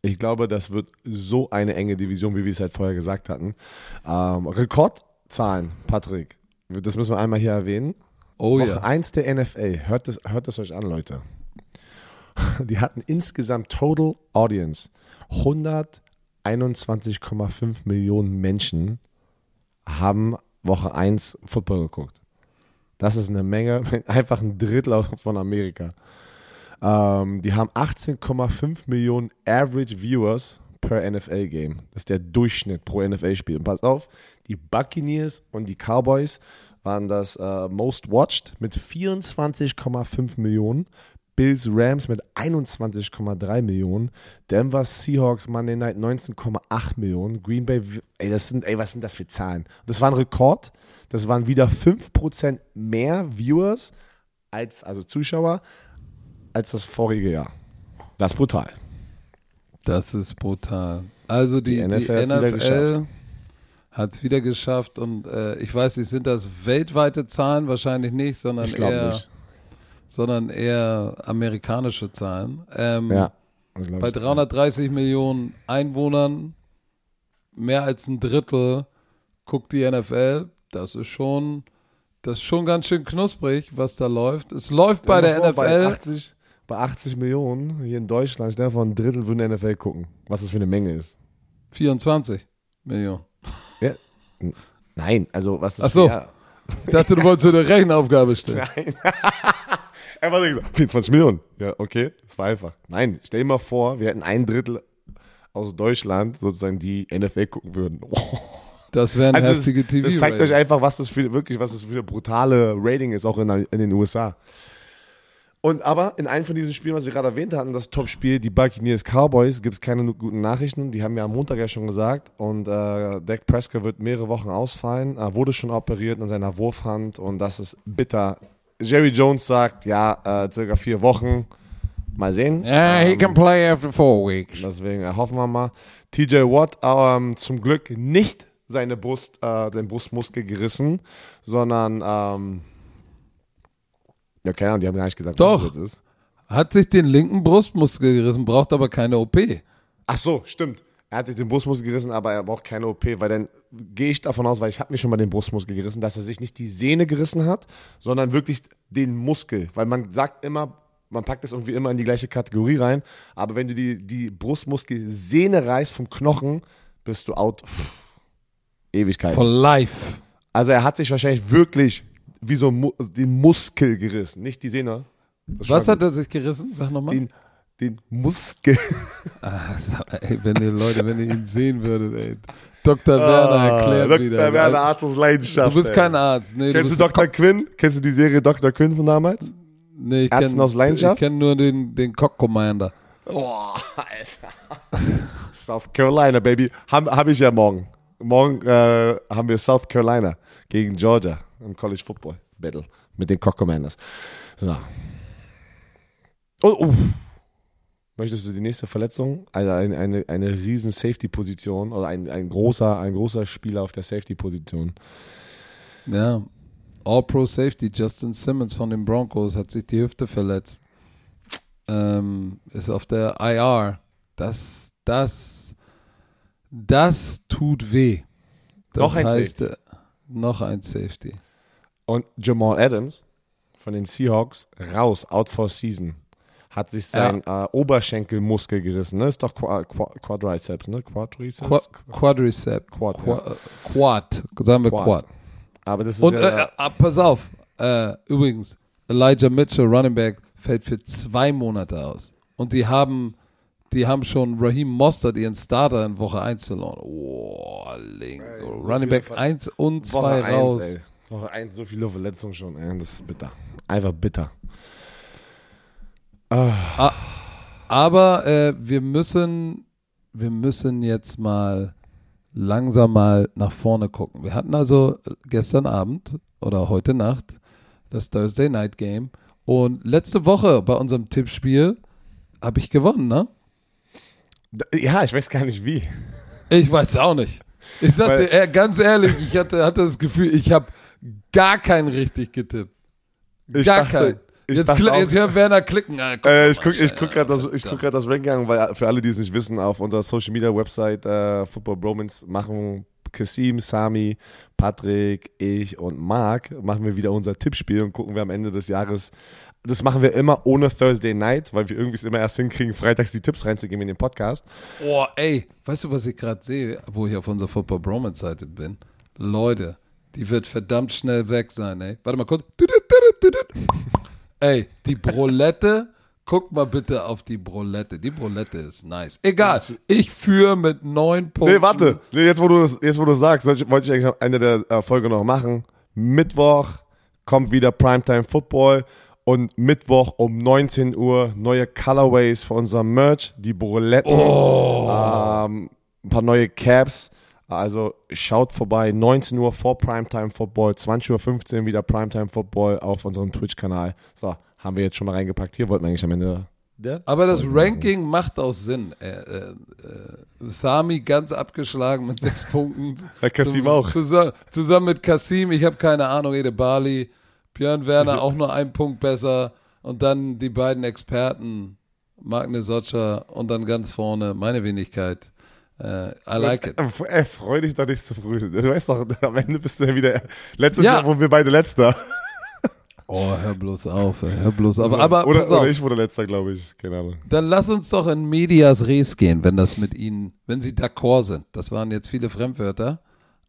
[SPEAKER 2] Ich glaube, das wird so eine enge Division, wie wir es halt vorher gesagt hatten. Ähm, Rekordzahlen, Patrick. Das müssen wir einmal hier erwähnen.
[SPEAKER 1] Oh
[SPEAKER 2] Woche
[SPEAKER 1] ja.
[SPEAKER 2] 1 der NFL. Hört das, hört das euch an, Leute. Die hatten insgesamt Total Audience 121,5 Millionen Menschen haben Woche 1 Football geguckt. Das ist eine Menge, einfach ein Drittel von Amerika. Ähm, die haben 18,5 Millionen Average Viewers per NFL-Game. Das ist der Durchschnitt pro NFL-Spiel. Und pass auf, die Buccaneers und die Cowboys waren das äh, Most Watched mit 24,5 Millionen. Bills Rams mit 21,3 Millionen. Denver Seahawks Monday Night 19,8 Millionen. Green Bay, ey, das sind, ey, was sind das für Zahlen? Das war ein Rekord. Das waren wieder 5% mehr Viewers als, also Zuschauer, als das vorige Jahr. Das ist brutal.
[SPEAKER 1] Das ist brutal. Also die,
[SPEAKER 2] Die
[SPEAKER 1] die
[SPEAKER 2] NFL geschafft.
[SPEAKER 1] NFL hat es wieder geschafft und äh, ich weiß nicht, sind das weltweite Zahlen? Wahrscheinlich nicht, sondern
[SPEAKER 2] Ich glaube
[SPEAKER 1] eher,
[SPEAKER 2] nicht.
[SPEAKER 1] Sondern eher amerikanische Zahlen. Ähm,
[SPEAKER 2] Ja.
[SPEAKER 1] Bei
[SPEAKER 2] ich.
[SPEAKER 1] 330 Millionen Einwohnern, mehr als ein Drittel guckt die NFL. Das ist schon, das ist schon ganz schön knusprig, was da läuft. Es läuft bei der
[SPEAKER 2] vor,
[SPEAKER 1] NFL.
[SPEAKER 2] Bei 80, bei 80 Millionen hier in Deutschland, dir vor, ein Drittel würden NFL gucken. Was das für eine Menge ist.
[SPEAKER 1] 24 Millionen.
[SPEAKER 2] Nein, also was das
[SPEAKER 1] Ach so.
[SPEAKER 2] für-
[SPEAKER 1] Ich dachte, du wolltest so eine Rechenaufgabe stellen.
[SPEAKER 2] Nein. Einfach so gesagt, 24 Millionen. Ja, okay, das war einfach. Nein, stell dir mal vor, wir hätten ein Drittel aus Deutschland sozusagen die NFL gucken würden. Oh.
[SPEAKER 1] Das wären
[SPEAKER 2] Also
[SPEAKER 1] heftige
[SPEAKER 2] das,
[SPEAKER 1] TV.
[SPEAKER 2] das zeigt euch einfach, was das für wirklich, was das für eine brutale Rating ist, auch in, in den USA. Und aber in einem von diesen Spielen, was wir gerade erwähnt hatten, das Topspiel, die Buccaneers Cowboys, gibt es keine guten Nachrichten. Die haben wir am Montag ja schon gesagt. Und äh, Dak Prescott wird mehrere Wochen ausfallen. Er wurde schon operiert an seiner Wurfhand und das ist bitter. Jerry Jones sagt, ja, äh, circa vier Wochen. Mal sehen.
[SPEAKER 1] Yeah, he
[SPEAKER 2] Ähm,
[SPEAKER 1] can play after four weeks.
[SPEAKER 2] Deswegen hoffen wir mal. TJ Watt ähm, zum Glück nicht seine Brust, äh, den Brustmuskel gerissen, sondern ähm, ja, keine Ahnung, die haben gar nicht gesagt,
[SPEAKER 1] Doch.
[SPEAKER 2] was das jetzt ist.
[SPEAKER 1] Hat sich den linken Brustmuskel gerissen, braucht aber keine OP.
[SPEAKER 2] Ach so, stimmt. Er hat sich den Brustmuskel gerissen, aber er braucht keine OP, weil dann gehe ich davon aus, weil ich habe mir schon mal den Brustmuskel gerissen, dass er sich nicht die Sehne gerissen hat, sondern wirklich den Muskel. Weil man sagt immer, man packt das irgendwie immer in die gleiche Kategorie rein, aber wenn du die, die Brustmuskelsehne reißt vom Knochen, bist du out. Pff, Ewigkeit.
[SPEAKER 1] For life.
[SPEAKER 2] Also er hat sich wahrscheinlich wirklich wie so den Muskel gerissen, nicht die Sehne.
[SPEAKER 1] Was hat er sich gerissen? Sag nochmal.
[SPEAKER 2] den, den Muskel.
[SPEAKER 1] Also, ey, wenn ihr Leute, wenn ihr ihn sehen würdet, ey. Dr. Werner erklärt
[SPEAKER 2] Dr.
[SPEAKER 1] wieder.
[SPEAKER 2] Werner, Arzt aus Leidenschaft.
[SPEAKER 1] du bist
[SPEAKER 2] ey.
[SPEAKER 1] kein Arzt. Nee,
[SPEAKER 2] Kennst du
[SPEAKER 1] bist
[SPEAKER 2] Dr. Quinn? Kennst du die Serie Dr. Quinn von damals?
[SPEAKER 1] Nee, ich
[SPEAKER 2] Ärzten
[SPEAKER 1] kenn,
[SPEAKER 2] aus Leidenschaft?
[SPEAKER 1] Ich kenne nur den, den Cock Commander.
[SPEAKER 2] Oh, Alter. South Carolina, Baby. Habe hab ich ja morgen. Morgen äh, haben wir South Carolina gegen Georgia im College Football Battle mit den Cock Commanders. So. Oh, uff. Möchtest du die nächste Verletzung? Also eine, eine, eine riesen Safety-Position oder ein, ein, großer, ein großer Spieler auf der Safety-Position.
[SPEAKER 1] Ja. All-Pro Safety, Justin Simmons von den Broncos hat sich die Hüfte verletzt. Ähm, ist auf der IR. Das, das, das tut weh. Das
[SPEAKER 2] Noch ein
[SPEAKER 1] heißt, äh, noch ein Safety.
[SPEAKER 2] Und Jamal Adams von den Seahawks raus, out for season. Hat sich sein äh, Oberschenkelmuskel gerissen. Ne? Ist doch Qua Qua Quadriceps, ne? Quadriceps?
[SPEAKER 1] Qua Quadricep.
[SPEAKER 2] Quad,
[SPEAKER 1] Qua äh, Quad. Sagen wir
[SPEAKER 2] Quad.
[SPEAKER 1] Quad.
[SPEAKER 2] Aber das ist
[SPEAKER 1] Und
[SPEAKER 2] ja,
[SPEAKER 1] äh, äh, pass auf, äh, übrigens, Elijah Mitchell, Running Back, fällt für zwei Monate aus. Und die haben, die haben schon Raheem Mostert, ihren Starter, in Woche 1 verloren. Oh, Link.
[SPEAKER 2] so
[SPEAKER 1] Running Back
[SPEAKER 2] Ver-
[SPEAKER 1] 1 und 2
[SPEAKER 2] Woche eins,
[SPEAKER 1] raus.
[SPEAKER 2] ey. Woche 1, so viele Verletzungen schon. Ey. Das ist bitter. Einfach bitter. Ah,
[SPEAKER 1] Aber äh, wir müssen, wir müssen jetzt mal langsam mal nach vorne gucken. Wir hatten also gestern Abend oder heute Nacht das Thursday Night Game und letzte Woche bei unserem Tippspiel habe ich gewonnen, ne?
[SPEAKER 2] ja, ich weiß gar nicht wie.
[SPEAKER 1] Ich weiß auch nicht. Ich sagte,
[SPEAKER 2] Weil-
[SPEAKER 1] äh, ganz ehrlich, ich hatte, hatte das Gefühl, ich habe gar keinen richtig getippt.
[SPEAKER 2] Ich
[SPEAKER 1] gar
[SPEAKER 2] dachte-
[SPEAKER 1] keinen.
[SPEAKER 2] Ich
[SPEAKER 1] Jetzt,
[SPEAKER 2] auch-
[SPEAKER 1] jetzt hört Werner klicken. Ah, guck
[SPEAKER 2] Äh, ich gucke
[SPEAKER 1] äh,
[SPEAKER 2] guck gerade das, ich guck grad das Ranking an, weil für alle, die es nicht wissen, auf unserer Social Media Website äh, Football Bromance machen Kasim, Sami, Patrick, ich und Marc machen wir wieder unser Tippspiel und gucken wir am Ende des Jahres. Das machen wir immer ohne Thursday Night, weil wir irgendwie es immer erst hinkriegen, freitags die Tipps reinzugeben in den Podcast.
[SPEAKER 1] Oh, ey, weißt du, was ich gerade sehe, wo ich auf unserer Football Bromance Seite bin? Leute, die wird verdammt schnell weg sein, ey. Warte mal kurz. Ey, die Brolette, guck mal bitte auf die Brolette. Die Brolette ist nice. Egal, ich führe mit neun Punkten.
[SPEAKER 2] Nee, warte. Nee, jetzt, wo du das, jetzt, wo du sagst, sollte- wollte ich eigentlich am Ende der äh, Folge noch machen. Mittwoch kommt wieder Primetime Football und Mittwoch um 19 Uhr neue Colorways für unser Merch, die Buletten, ähm, ein paar neue Caps. Also schaut vorbei, 19 Uhr vor Primetime Football, 20.15 Uhr wieder Primetime Football auf unserem Twitch-Kanal. So, haben wir jetzt schon mal reingepackt. Hier wollten wir eigentlich am Ende der
[SPEAKER 1] Aber das
[SPEAKER 2] Folge machen.
[SPEAKER 1] Ranking macht auch Sinn. Äh, äh, äh, Sami ganz abgeschlagen mit sechs Punkten.
[SPEAKER 2] Kasim
[SPEAKER 1] Zum-
[SPEAKER 2] auch.
[SPEAKER 1] Zusammen, zusammen mit Kasim, ich habe keine Ahnung, Ede Bali, Björn Werner auch nur einen Punkt besser. Und dann die beiden Experten, Magne Sotscher und dann ganz vorne meine Wenigkeit. Äh, I like it.
[SPEAKER 2] Ey, freu dich doch nicht zu früh. Du weißt doch, am Ende bist du ja wieder. Letztes
[SPEAKER 1] Ja.
[SPEAKER 2] Jahr wurden wir beide Letzter.
[SPEAKER 1] Oh, hör bloß auf, hör bloß auf. Aber
[SPEAKER 2] oder,
[SPEAKER 1] auf,
[SPEAKER 2] oder ich wurde Letzter, glaube ich. Keine Ahnung.
[SPEAKER 1] dann lass uns doch in Medias Res gehen, wenn das mit Ihnen, wenn Sie d'accord sind. Das waren jetzt viele Fremdwörter.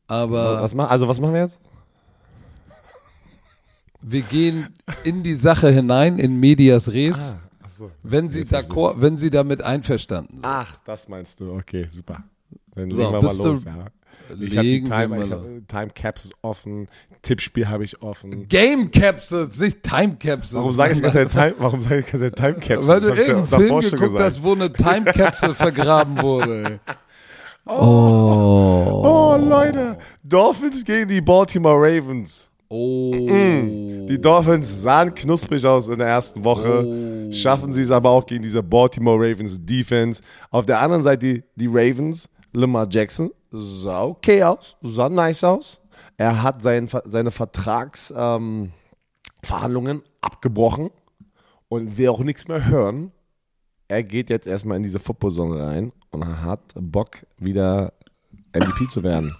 [SPEAKER 1] Aber
[SPEAKER 2] Was mach, also, was machen wir jetzt?
[SPEAKER 1] wir gehen in die Sache hinein, in Medias Res,
[SPEAKER 2] Achso.
[SPEAKER 1] wenn Sie d'accord, wenn Sie damit einverstanden sind.
[SPEAKER 2] Ach, das meinst du. Okay, super. Dann
[SPEAKER 1] So,
[SPEAKER 2] legen wir mal
[SPEAKER 1] bist du-
[SPEAKER 2] los. Ja. Ich habe die Time, ich
[SPEAKER 1] los.
[SPEAKER 2] hab, Time Capsules offen. Tippspiel habe ich offen.
[SPEAKER 1] Game Capsules, nicht Time Capsules.
[SPEAKER 2] Warum sage ich ganze Time, warum sage ich ganze Time Capsules?
[SPEAKER 1] Weil du
[SPEAKER 2] ich ja
[SPEAKER 1] irgendeinen Film geguckt
[SPEAKER 2] gesagt.
[SPEAKER 1] hast, wo eine Time Capsule vergraben wurde. ey. Oh.
[SPEAKER 2] Oh, Leute. Dolphins gegen die Baltimore Ravens.
[SPEAKER 1] Oh.
[SPEAKER 2] Die Dolphins sahen knusprig aus in der ersten Woche.
[SPEAKER 1] Oh.
[SPEAKER 2] Schaffen sie es aber auch gegen diese Baltimore Ravens Defense. Auf der anderen Seite die, die Ravens, Lamar Jackson, sah okay aus, sah nice aus. Er hat sein, seine Vertragsverhandlungen ähm, abgebrochen und will auch nichts mehr hören. Er geht jetzt erstmal in diese Football-Zone rein und hat Bock, wieder MVP zu werden.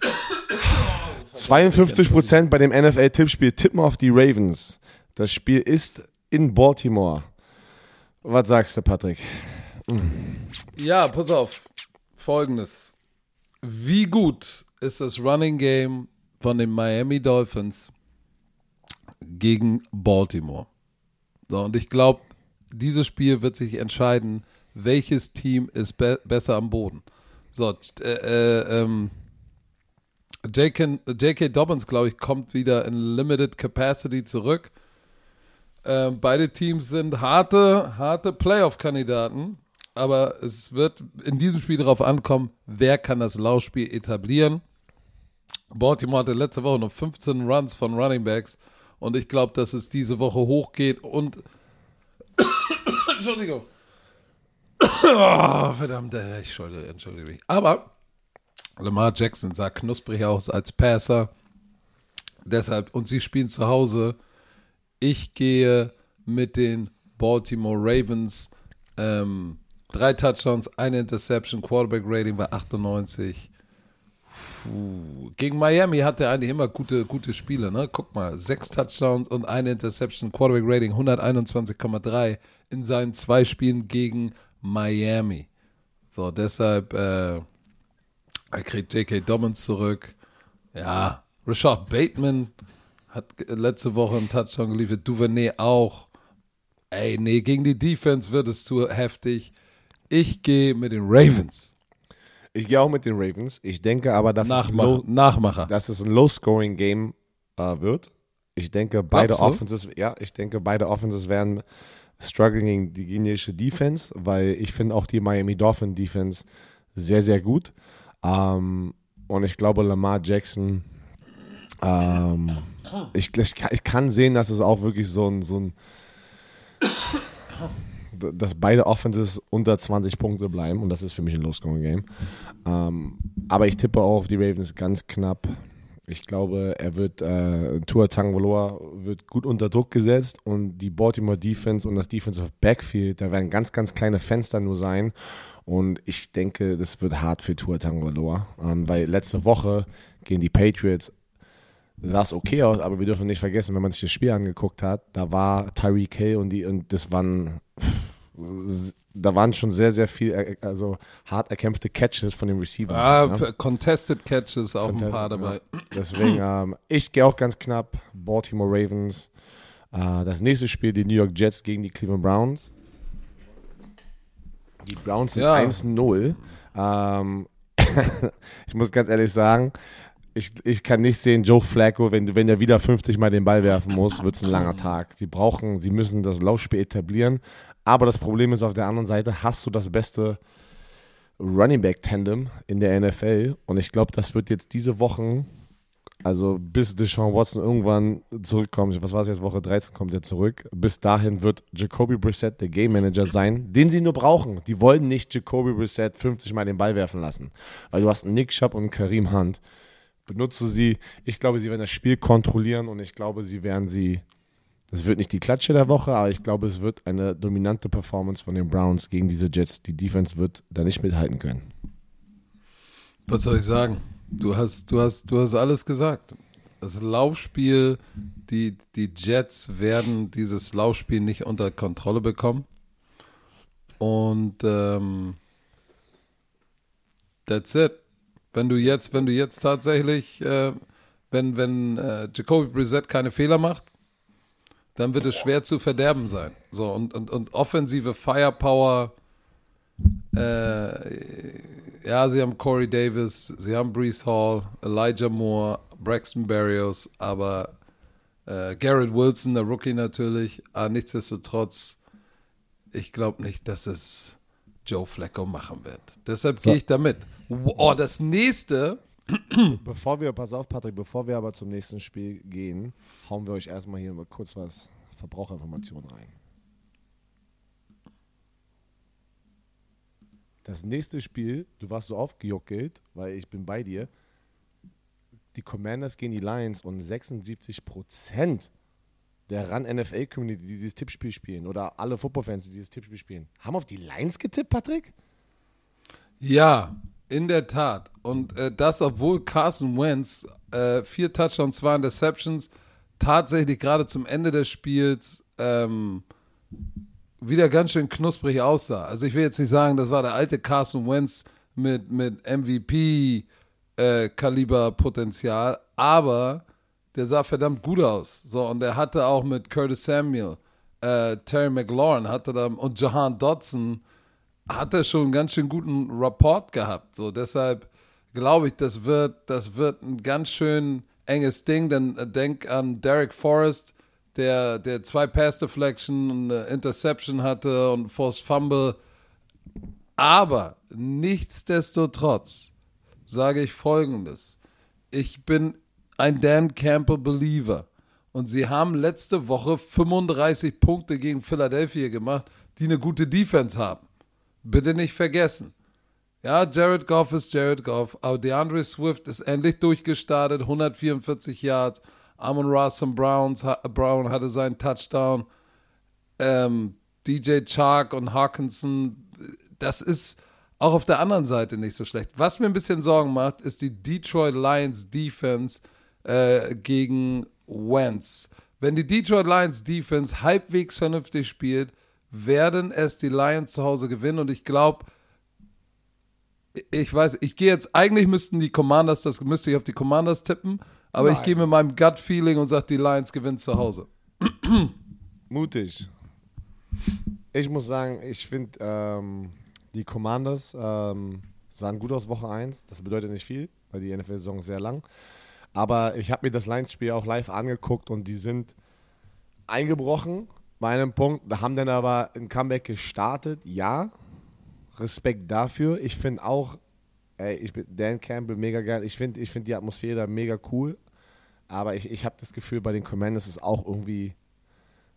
[SPEAKER 2] 52% bei dem NFL-Tippspiel tippen auf die Ravens. Das Spiel ist in Baltimore. Was sagst du, Patrick?
[SPEAKER 1] Ja, pass auf. Folgendes. Wie gut ist das Running Game von den Miami Dolphins gegen Baltimore? So, und ich glaube, dieses Spiel wird sich entscheiden, welches Team ist be besser am Boden. So, äh, äh, ähm, J.K. Dobbins, glaube ich, kommt wieder in Limited Capacity zurück. Ähm, beide Teams sind harte, harte Playoff-Kandidaten, aber es wird in diesem Spiel darauf ankommen, wer kann das Laufspiel etablieren. Baltimore hatte letzte Woche noch 15 Runs von Running Backs und ich glaube, dass es diese Woche hochgeht und Entschuldigung. oh, verdammt, ich entschuldige, entschuldige mich. Aber Lamar Jackson sah knusprig aus als Passer. Deshalb, und sie spielen zu Hause. Ich gehe mit den Baltimore Ravens. Ähm, drei Touchdowns, eine Interception, Quarterback Rating bei 98. Puh. Gegen Miami hat er eigentlich immer gute, gute Spiele, ne? Guck mal, sechs Touchdowns und eine Interception, Quarterback Rating 121,3 in seinen zwei Spielen gegen Miami. So, deshalb, äh, er kriegt J.K. Dobbins zurück. Ja, Rashad Bateman hat letzte Woche einen Touchdown geliefert. Duvernay auch. Ey, nee, gegen die Defense wird es zu heftig. Ich gehe mit den Ravens.
[SPEAKER 2] Ich gehe auch mit den Ravens. Ich denke aber, dass,
[SPEAKER 1] Nachmacher.
[SPEAKER 2] es, low,
[SPEAKER 1] Nachmacher.
[SPEAKER 2] dass es ein Low-Scoring-Game äh, wird. Ich denke, beide? Offenses, ja, ich denke, beide Offenses werden struggling gegen die guineische Defense, weil ich finde auch die Miami Dolphin Defense sehr, sehr gut. Ähm, und ich glaube, Lamar Jackson, ähm, ich, ich, ich kann sehen, dass es auch wirklich so ein, so ein dass beide Offenses unter 20 Punkte bleiben und das ist für mich ein Low-Scoring-Game. Ähm, aber ich tippe auch auf die Ravens ganz knapp. Ich glaube, er wird, äh, Tua Tagovailoa wird gut unter Druck gesetzt und die Baltimore Defense und das Defensive Backfield, da werden ganz, ganz kleine Fenster nur sein und ich denke, das wird hart für Tua Tagovailoa, ähm, weil letzte Woche gegen die Patriots sah es okay aus, aber wir dürfen nicht vergessen, wenn man sich das Spiel angeguckt hat, da war Tyreek Hill und die und das waren da waren schon sehr, sehr viel, äh, also hart erkämpfte Catches von den Receivern.
[SPEAKER 1] Ah, für Contested Catches auch ein
[SPEAKER 2] Contested,
[SPEAKER 1] paar dabei.
[SPEAKER 2] ja. Deswegen, ähm, ich gehe auch ganz knapp. Baltimore Ravens. Äh, das nächste Spiel, die New York Jets gegen die Cleveland Browns. Die Browns sind
[SPEAKER 1] Ja.
[SPEAKER 2] 1-0. Ähm, ich muss ganz ehrlich sagen, ich, ich kann nicht sehen, Joe Flacco, wenn, wenn er wieder 50 Mal den Ball werfen muss, wird es ein langer Tag. Sie brauchen, sie müssen das Laufspiel etablieren. Aber das Problem ist, auf der anderen Seite hast du das beste Running Back Tandem in der NFL. Und ich glaube, das wird jetzt diese Wochen, also bis Deshaun Watson irgendwann zurückkommt, was war es jetzt, Woche 13 kommt er zurück, bis dahin wird Jacoby Brissett der Game Manager sein, den sie nur brauchen. Die wollen nicht Jacoby Brissett 50 Mal den Ball werfen lassen, weil du hast Nick Chubb und Kareem Hunt. Benutze sie. Ich glaube, sie werden das Spiel kontrollieren und ich glaube, sie werden sie. Das wird nicht die Klatsche der Woche, aber ich glaube, es wird eine dominante Performance von den Browns gegen diese Jets. Die Defense wird da nicht mithalten können.
[SPEAKER 1] Was soll ich sagen? Du hast, du hast, du hast alles gesagt. Das Laufspiel, die, die Jets werden dieses Laufspiel nicht unter Kontrolle bekommen. Und ähm, that's it. Wenn du jetzt, wenn du jetzt tatsächlich, äh, wenn, wenn äh, Jacoby Brissett keine Fehler macht, dann wird es schwer zu verderben sein. So, und, und, und offensive Firepower, äh, ja, sie haben Corey Davis, sie haben Brees Hall, Elijah Moore, Braxton Berrios, aber äh, Garrett Wilson, der Rookie natürlich, aber nichtsdestotrotz, ich glaube nicht, dass es Joe Flacco machen wird. Deshalb
[SPEAKER 2] So.
[SPEAKER 1] gehe ich damit. Oh, das nächste,
[SPEAKER 2] Bevor wir, pass auf, Patrick, bevor wir aber zum nächsten Spiel gehen, hauen wir euch erstmal hier mal kurz was Verbraucherinformationen rein. Das nächste Spiel, du warst so aufgejuckelt, weil ich bin bei dir. Die Commanders gegen die Lions und 76% der Run-NFL-Community, die dieses Tippspiel spielen, oder alle Football-Fans, die dieses Tippspiel spielen, haben auf die Lions getippt, Patrick?
[SPEAKER 1] Ja, in der Tat. Und äh, das, obwohl Carson Wentz äh, vier Touchdowns, zwei Interceptions, tatsächlich gerade zum Ende des Spiels ähm, wieder ganz schön knusprig aussah. Also ich will jetzt nicht sagen, das war der alte Carson Wentz mit, mit MVP-Kaliber-Potenzial, aber der sah verdammt gut aus. So, und er hatte auch mit Curtis Samuel äh, Terry McLaurin hatte da und Jahan Dodson hat er schon einen ganz schön guten Rapport gehabt. So, deshalb glaube ich, das wird, das wird ein ganz schön enges Ding. Denn äh, denk an Derek Forrest, der, der zwei Pass Deflection und eine Interception hatte und Forced Fumble. Aber nichtsdestotrotz sage ich folgendes. Ich bin ein Dan Campbell Believer. Und sie haben letzte Woche 35 Punkte gegen Philadelphia gemacht, die eine gute Defense haben. Bitte nicht vergessen. Ja, Jared Goff ist Jared Goff, aber DeAndre Swift ist endlich durchgestartet, 144 Yards. Amon Russell Browns, Brown hatte seinen Touchdown. Ähm, DJ Chark und Hawkinson, das ist auch auf der anderen Seite nicht so schlecht. Was mir ein bisschen Sorgen macht, ist die Detroit Lions Defense äh, gegen Wentz. Wenn die Detroit Lions Defense halbwegs vernünftig spielt, werden es die Lions zu Hause gewinnen und ich glaube, ich weiß, ich gehe jetzt, eigentlich müssten die Commanders, das müsste ich auf die Commanders tippen, aber Nein. ich gehe mit meinem Gut-Feeling und sage, die Lions gewinnen zu Hause.
[SPEAKER 2] Mutig. Ich muss sagen, ich finde, ähm, die Commanders ähm, sahen gut aus Woche 1. Das bedeutet nicht viel, weil die NFL-Saison ist sehr lang. Aber ich habe mir das Lions-Spiel auch live angeguckt und die sind eingebrochen bei einem Punkt, Da haben dann aber ein Comeback gestartet. Ja, Respekt dafür. Ich finde auch, ey, ich bin Dan Campbell mega geil. Ich finde ich find die Atmosphäre mega cool. Aber ich, ich habe das Gefühl, bei den Commanders ist auch irgendwie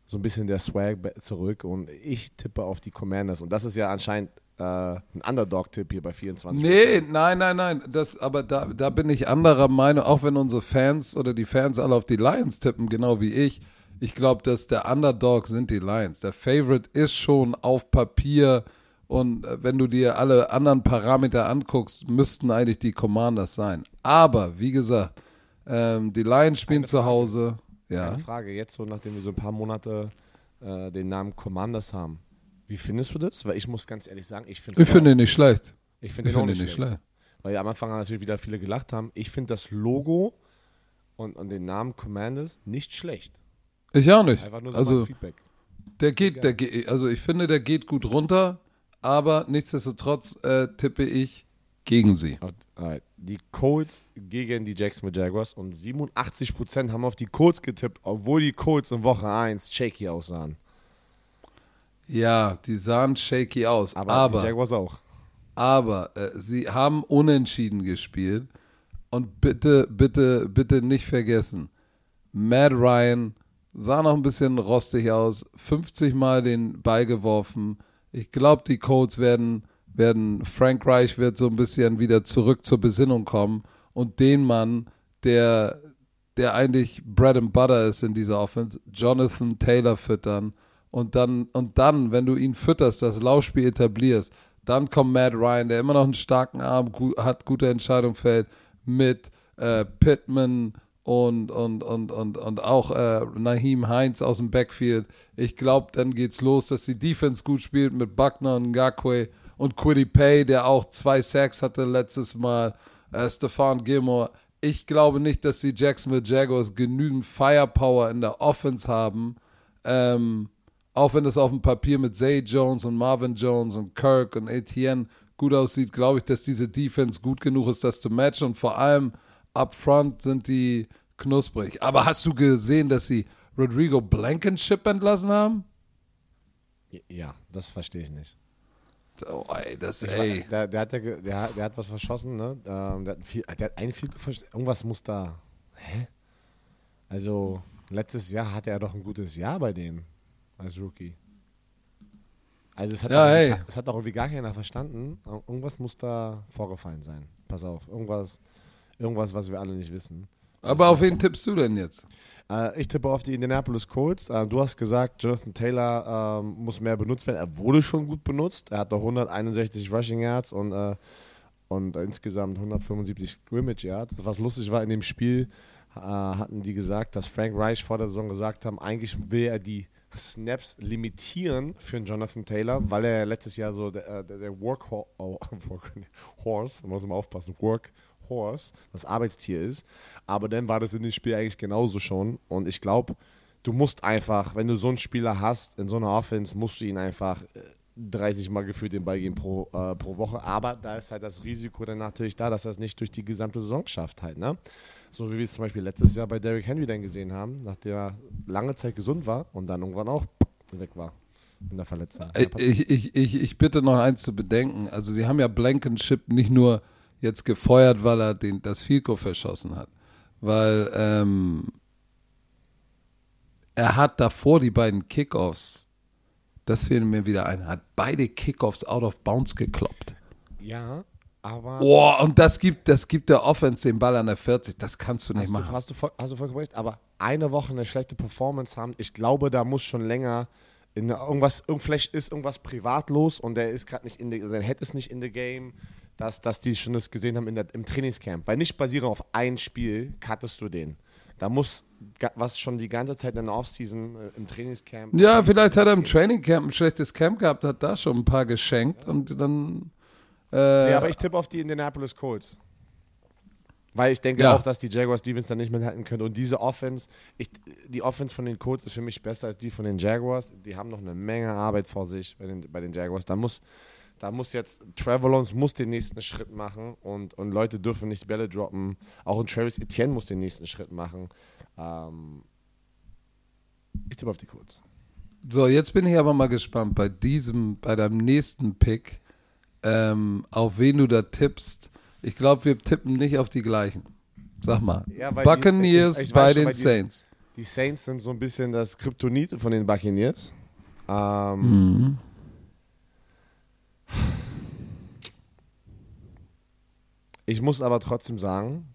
[SPEAKER 2] so ein bisschen der Swag zurück. Und ich tippe auf die Commanders. Und das ist ja anscheinend äh, ein Underdog-Tipp hier bei 24.
[SPEAKER 1] Nee, nein, nein, nein. Das, aber da, da bin ich anderer Meinung, auch wenn unsere Fans oder die Fans alle auf die Lions tippen, genau wie ich. Ich glaube, dass der Underdog sind die Lions. Der Favorite ist schon auf Papier und äh, wenn du dir alle anderen Parameter anguckst, müssten eigentlich die Commanders sein. Aber wie gesagt, ähm, die Lions spielen zu Hause. Ja.
[SPEAKER 2] Eine Frage jetzt so, nachdem wir so ein paar Monate äh, den Namen Commanders haben. Wie findest du das? Weil ich muss ganz ehrlich sagen, ich finde
[SPEAKER 1] Ich finde ihn nicht schlecht.
[SPEAKER 2] Ich finde ihn find nicht, nicht schlecht. schlecht. Weil am Anfang natürlich wieder viele gelacht haben. Ich finde das Logo und, und den Namen Commanders nicht schlecht.
[SPEAKER 1] Ich auch nicht. Einfach nur so also, Feedback. Der geht, der geht, also ich finde, der geht gut runter, aber nichtsdestotrotz äh, tippe ich gegen sie.
[SPEAKER 2] Die Colts gegen die Jacksonville Jaguars und 87% haben auf die Colts getippt, obwohl die Colts in Woche 1 shaky aussahen.
[SPEAKER 1] Ja, die sahen shaky aus. Aber, aber die
[SPEAKER 2] Jaguars auch.
[SPEAKER 1] Aber äh, sie haben unentschieden gespielt. Und bitte, bitte, bitte nicht vergessen, Matt Ryan sah noch ein bisschen rostig aus, 50 Mal den Ball geworfen. Ich glaube, die Colts werden, werden, Frank Reich wird so ein bisschen wieder zurück zur Besinnung kommen und den Mann, der, der eigentlich Bread and Butter ist in dieser Offense, Jonathan Taylor füttern und dann, und dann, wenn du ihn fütterst, das Laufspiel etablierst, dann kommt Matt Ryan, der immer noch einen starken Arm gut, hat, gute Entscheidung fällt, mit äh, Pittman und, und, und, und, und auch äh, Naheem Heinz aus dem Backfield. Ich glaube, dann geht's los, dass die Defense gut spielt mit Buckner und Ngakwe und Quiddy Pay, der auch zwei Sacks hatte letztes Mal, äh, Stefan Gilmore. Ich glaube nicht, dass die Jacksonville Jaguars genügend Firepower in der Offense haben, ähm, auch wenn es auf dem Papier mit Zay Jones und Marvin Jones und Kirk und Etienne gut aussieht, glaube ich, dass diese Defense gut genug ist, das zu matchen. Und vor allem up front sind die knusprig. Aber hast du gesehen, dass sie Rodrigo Blankenship entlassen haben?
[SPEAKER 2] Ja, das verstehe ich nicht.
[SPEAKER 1] Oh, ey, das, ey.
[SPEAKER 2] Der, der, hat, der, der, der hat was verschossen, ne? Ähm, der, hat viel, der hat ein viel Irgendwas muss da. Hä? Also, letztes Jahr hatte er doch ein gutes Jahr bei denen als Rookie. Also es hat, ja, hey. es hat auch irgendwie gar keiner verstanden. Irgendwas muss da vorgefallen sein. Pass auf, irgendwas, irgendwas, was wir alle nicht wissen.
[SPEAKER 1] Aber auf wen tippst du denn jetzt?
[SPEAKER 2] Äh, ich tippe auf die Indianapolis Colts. Äh, du hast gesagt, Jonathan Taylor äh, muss mehr benutzt werden. Er wurde schon gut benutzt. Er hatte 161 Rushing Yards und, äh, und insgesamt 175 Scrimmage Yards. Was lustig war in dem Spiel, äh, hatten die gesagt, dass Frank Reich vor der Saison gesagt haben, eigentlich will er die Snaps limitieren für Jonathan Taylor, weil er letztes Jahr so der, äh, der, der Workhorse, oh, Horse, muss man aufpassen, Workhorse, das Arbeitstier ist. Aber dann war das in dem Spiel eigentlich genauso schon. Und ich glaube, du musst einfach, wenn du so einen Spieler hast in so einer Offense, musst du ihn einfach äh, 30 Mal gefühlt den Ball geben pro, äh, pro Woche. Aber da ist halt das Risiko dann natürlich da, dass er es nicht durch die gesamte Saison schafft halt, ne? So wie wir es zum Beispiel letztes Jahr bei Derrick Henry dann gesehen haben, nachdem er lange Zeit gesund war und dann irgendwann auch weg war in der Verletzung.
[SPEAKER 1] Ich, ich, ich, ich bitte noch eins zu bedenken. Also sie haben ja Blankenship nicht nur jetzt gefeuert, weil er den, das Fico verschossen hat. Weil ähm, er hat davor die beiden Kickoffs, das fehlt mir wieder ein, hat beide Kickoffs out of bounds gekloppt.
[SPEAKER 2] Ja, aber.
[SPEAKER 1] Boah, und das gibt, das gibt der Offense den Ball an der 40. Das kannst du nicht
[SPEAKER 2] hast
[SPEAKER 1] machen.
[SPEAKER 2] Du, hast, du voll, hast du vollkommen recht, aber eine Woche eine schlechte Performance haben, ich glaube, da muss schon länger in irgendwas, vielleicht ist irgendwas privat los und der ist gerade nicht in the, sein Head ist nicht in the game, dass, dass die schon das gesehen haben in der, im Trainingscamp. Weil nicht basierend auf ein Spiel cuttest du den. Da muss was schon die ganze Zeit in der Offseason äh, im Trainingscamp.
[SPEAKER 1] Ja, vielleicht hat er im Trainingcamp ein schlechtes Camp gehabt, hat da schon ein paar geschenkt ja. und dann. Äh,
[SPEAKER 2] ja, aber ich tippe auf die Indianapolis Colts. Weil ich denke ja. auch, dass die Jaguars Defense dann nicht mithalten können. Und diese Offense, ich, die Offense von den Colts ist für mich besser als die von den Jaguars. Die haben noch eine Menge Arbeit vor sich bei den, bei den Jaguars. Da muss, da muss jetzt Travelons muss den nächsten Schritt machen und, und Leute dürfen nicht Bälle droppen. Auch ein Travis Etienne muss den nächsten Schritt machen. Ähm, ich tippe auf die Colts.
[SPEAKER 1] So, jetzt bin ich aber mal gespannt bei diesem, bei deinem nächsten Pick, ähm, auf wen du da tippst. Ich glaube, wir tippen nicht auf die gleichen. Sag mal. Ja, Buccaneers die, ich, ich bei den Saints.
[SPEAKER 2] Die, die, Saints sind so ein bisschen das Kryptonit von den Buccaneers. Ähm, mhm. Ich muss aber trotzdem sagen,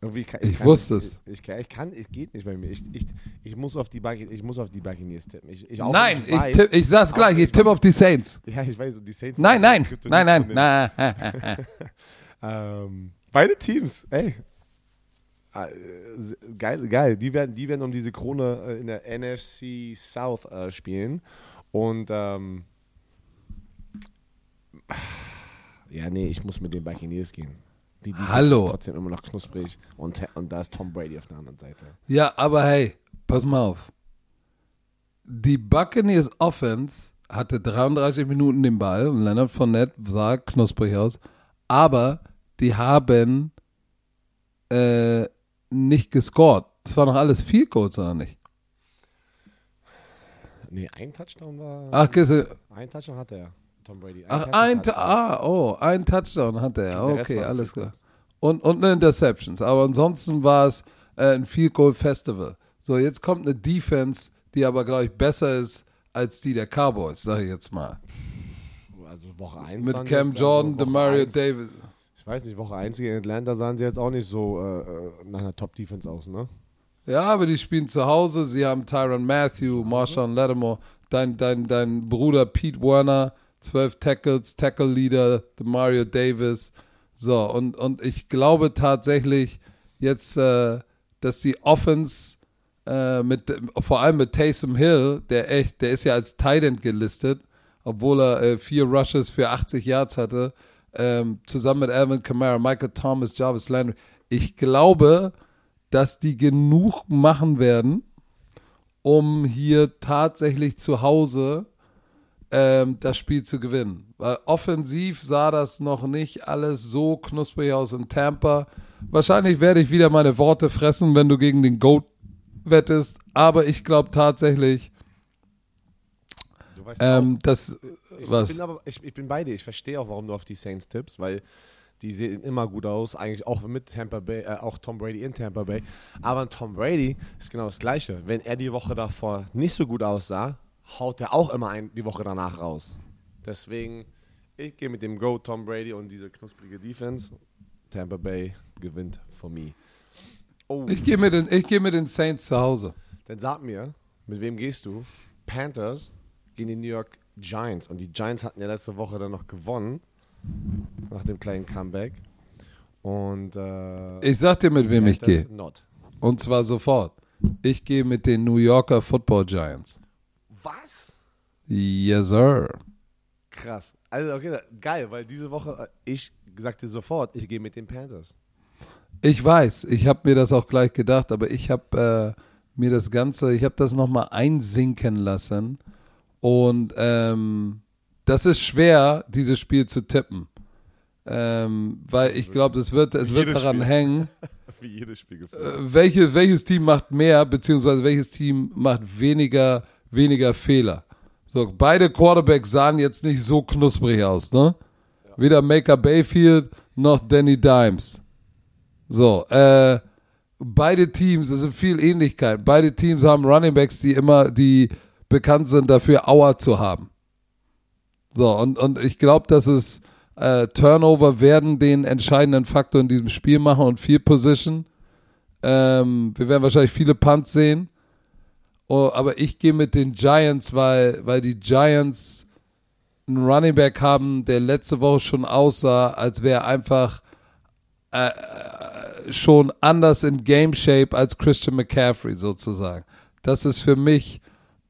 [SPEAKER 1] irgendwie kann, ich, ich kann, wusste es.
[SPEAKER 2] Ich, ich, ich, kann, es geht nicht bei mir. Ich, ich, ich, muss, auf die ich muss auf die Buccaneers tippen. Ich, ich
[SPEAKER 1] nein, ich, weiß, tipp, ich sag's gleich, ich tippe auf die Saints.
[SPEAKER 2] Ja, ich weiß, die Saints.
[SPEAKER 1] Nein, nein, nein, nein, nein.
[SPEAKER 2] ähm, beide Teams, ey. Ah, geil, geil. Die werden, die werden um diese Krone äh, in der NFC South äh, spielen. Und ähm, ja, nee, ich muss mit den Buccaneers gehen. Die Defense
[SPEAKER 1] Hallo. ist
[SPEAKER 2] trotzdem immer noch knusprig und, und da ist Tom Brady auf der anderen Seite.
[SPEAKER 1] Ja, aber hey, pass mal auf. Die Buccaneers Offense hatte 33 Minuten den Ball und Leonard Fournette sah knusprig aus, aber die haben äh, nicht gescored. Das war noch alles viel Codes, oder nicht?
[SPEAKER 2] Nee, ein Touchdown war.
[SPEAKER 1] Ach,
[SPEAKER 2] ein Touchdown hatte er. Tom Brady.
[SPEAKER 1] Ein Ach, ein, ah, oh, ein Touchdown hatte er. Okay, alles klar. Und, und eine Interceptions. Aber ansonsten war es äh, ein Field Goal Festival. So, jetzt kommt eine Defense, die aber, glaube ich, besser ist als die der Cowboys, sage ich jetzt mal.
[SPEAKER 2] Also Woche 1.
[SPEAKER 1] Mit Cam Jordan, Demario David.
[SPEAKER 2] Ich weiß nicht, Woche 1 gegen Atlanta sahen sie jetzt auch nicht so äh, äh, nach einer Top-Defense aus, ne?
[SPEAKER 1] Ja, aber die spielen zu Hause. Sie haben Tyron Matthew, Marshawn Lattimore, dein, dein, dein Bruder Pete Werner, zwölf Tackles, Tackle Leader, Mario Davis. So, und, und ich glaube tatsächlich jetzt, äh, dass die Offense äh, mit, vor allem mit Taysom Hill, der echt, der ist ja als Tight gelistet, obwohl er äh, vier Rushes für 80 Yards hatte, ähm, zusammen mit Alvin Kamara, Michael Thomas, Jarvis Landry. Ich glaube, dass die genug machen werden, um hier tatsächlich zu Hause ähm, das Spiel zu gewinnen. Weil offensiv sah das noch nicht alles so knusprig aus in Tampa. Wahrscheinlich werde ich wieder meine Worte fressen, wenn du gegen den Goat wettest. Aber ich glaube tatsächlich, ähm, dass.
[SPEAKER 2] Ich
[SPEAKER 1] was?
[SPEAKER 2] Bin aber, ich, ich bin bei dir. Ich verstehe auch, warum du auf die Saints tippst, weil die sehen immer gut aus, eigentlich auch mit Tampa Bay, äh, auch Tom Brady in Tampa Bay. Aber Tom Brady ist genau das Gleiche. Wenn er die Woche davor nicht so gut aussah, haut er auch immer ein, die Woche danach raus. Deswegen, ich gehe mit dem Go Tom Brady und diese knusprige Defense. Tampa Bay gewinnt for me.
[SPEAKER 1] Oh. Ich gehe mit, den, geh mit den Saints zu Hause.
[SPEAKER 2] Dann sag mir, mit wem gehst du? Panthers gegen die New York Giants. Und die Giants hatten ja letzte Woche dann noch gewonnen. Nach dem kleinen Comeback. Und äh,
[SPEAKER 1] ich sag dir, mit wem ich gehe. Und zwar sofort. Ich gehe mit den New Yorker Football Giants. Yes, sir.
[SPEAKER 2] Krass. Also, okay, geil, weil diese Woche, äh, ich sagte sofort, ich gehe mit den Panthers.
[SPEAKER 1] Ich weiß, ich habe mir das auch gleich gedacht, aber ich habe äh, mir das Ganze, ich habe das nochmal einsinken lassen. Und ähm, das ist schwer, dieses Spiel zu tippen. Ähm, weil ich glaube, es wird, es wird daran
[SPEAKER 2] Spiel.
[SPEAKER 1] hängen,
[SPEAKER 2] Wie jedes Spiel
[SPEAKER 1] äh,
[SPEAKER 2] gefühlt.
[SPEAKER 1] welche, welches Team macht mehr, beziehungsweise welches Team macht weniger, weniger Fehler. So, beide Quarterbacks sahen jetzt nicht so knusprig aus, ne? Weder Maker Bayfield noch Danny Dimes. So, äh, beide Teams, es sind viel Ähnlichkeit. Beide Teams haben Runningbacks, die immer, die bekannt sind dafür, Auer zu haben. So, und, und ich glaube, dass es äh, Turnover werden den entscheidenden Faktor in diesem Spiel machen und Field Position. Ähm, wir werden wahrscheinlich viele Punts sehen. Oh, aber ich gehe mit den Giants, weil, weil die Giants einen Running Back haben, der letzte Woche schon aussah, als wäre einfach äh, äh, schon anders in Game Shape als Christian McCaffrey sozusagen. Das ist für mich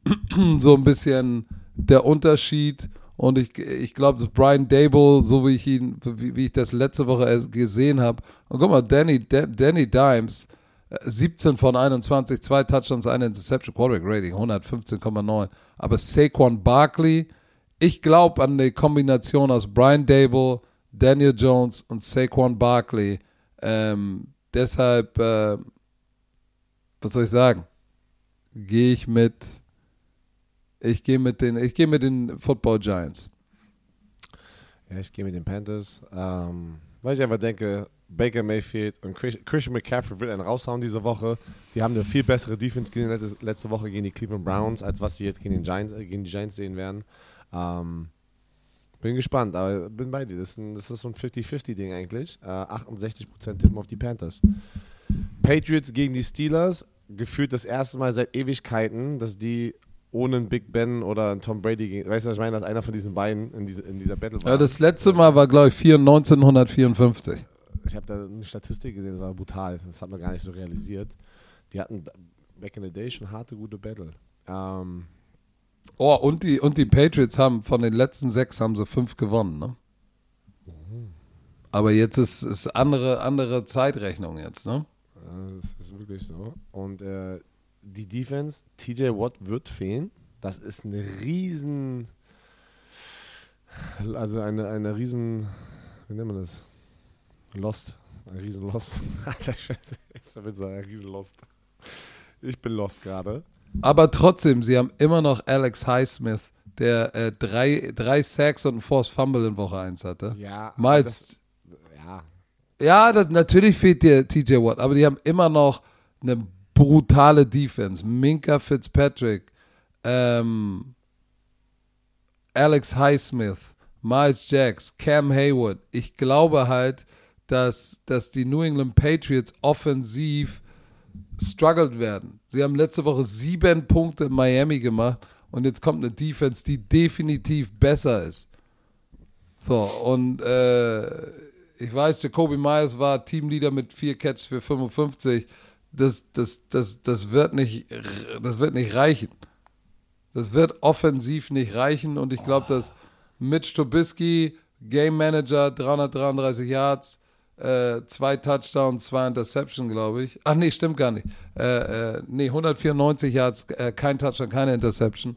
[SPEAKER 1] so ein bisschen der Unterschied. Und ich, ich glaube, dass Brian Dable, so wie ich ihn, wie, wie ich das letzte Woche gesehen habe, und guck mal, Danny, Da- Danny Dimes, 17 von 21, zwei Touchdowns, eine Interception, Quarterback Rating 115,9. Aber Saquon Barkley, ich glaube an die Kombination aus Brian Dable, Daniel Jones und Saquon Barkley. Ähm, deshalb, äh, was soll ich sagen? Gehe ich mit, ich gehe mit den, ich gehe mit den Football Giants.
[SPEAKER 2] Ja, ich gehe mit den Panthers. Ähm, weil ich einfach denke, Baker Mayfield und Chris- Christian McCaffrey will einen raushauen diese Woche. Die haben eine viel bessere Defense gegen letzte, letzte Woche gegen die Cleveland Browns, als was sie jetzt gegen, den Giants, äh, gegen die Giants sehen werden. Ähm, bin gespannt, aber bin bei dir. Das ist, ein, das ist so ein 50-50-Ding eigentlich. Äh, 68% tippen auf die Panthers. Patriots gegen die Steelers. Gefühlt das erste Mal seit Ewigkeiten, dass die ohne einen Big Ben oder einen Tom Brady gegen. Weißt du, was ich meine? Dass einer von diesen beiden in, diese, in dieser Battle war.
[SPEAKER 1] Ja, das letzte Mal war, glaube ich, 4 1954.
[SPEAKER 2] ich habe da eine Statistik gesehen, das war brutal. Das hat man gar nicht so realisiert. Die hatten back in the day schon harte, gute Battle. Ähm,
[SPEAKER 1] Oh, und die, und die Patriots haben von den letzten sechs haben sie fünf gewonnen, ne? Aber jetzt ist, ist andere, andere Zeitrechnung jetzt, ne?
[SPEAKER 2] das ist wirklich so. Und äh, die Defense, TJ Watt wird fehlen. Das ist eine riesen, also eine, eine riesen, wie nennt man das? Lost. Ein riesen Lost. Alter Scheiße, ich soll sagen, ein riesen Lost. Ich bin lost gerade.
[SPEAKER 1] Aber trotzdem, sie haben immer noch Alex Highsmith, der äh, drei, drei Sacks und ein Forced Fumble in Woche 1 hatte.
[SPEAKER 2] Ja,
[SPEAKER 1] Miles,
[SPEAKER 2] ja,
[SPEAKER 1] ja, das, natürlich fehlt dir TJ Watt, aber die haben immer noch eine brutale Defense. Minka Fitzpatrick, ähm, Alex Highsmith, Miles Jacks, Cam Hayward. Ich glaube halt, dass, dass die New England Patriots offensiv struggled werden. Sie haben letzte Woche sieben Punkte in Miami gemacht und jetzt kommt eine Defense, die definitiv besser ist. So, und äh, ich weiß, Jacoby Myers war Teamleader mit vier Catches für 55. Das, das, das, das, wird nicht, das wird nicht reichen. Das wird offensiv nicht reichen und ich glaube, dass Mitch Trubisky, Game Manager, 333 Yards, äh, zwei Touchdowns, zwei Interception, glaube ich. Ach nee, stimmt gar nicht. Äh, äh, nee, 194 Yards, äh, kein Touchdown, keine Interception.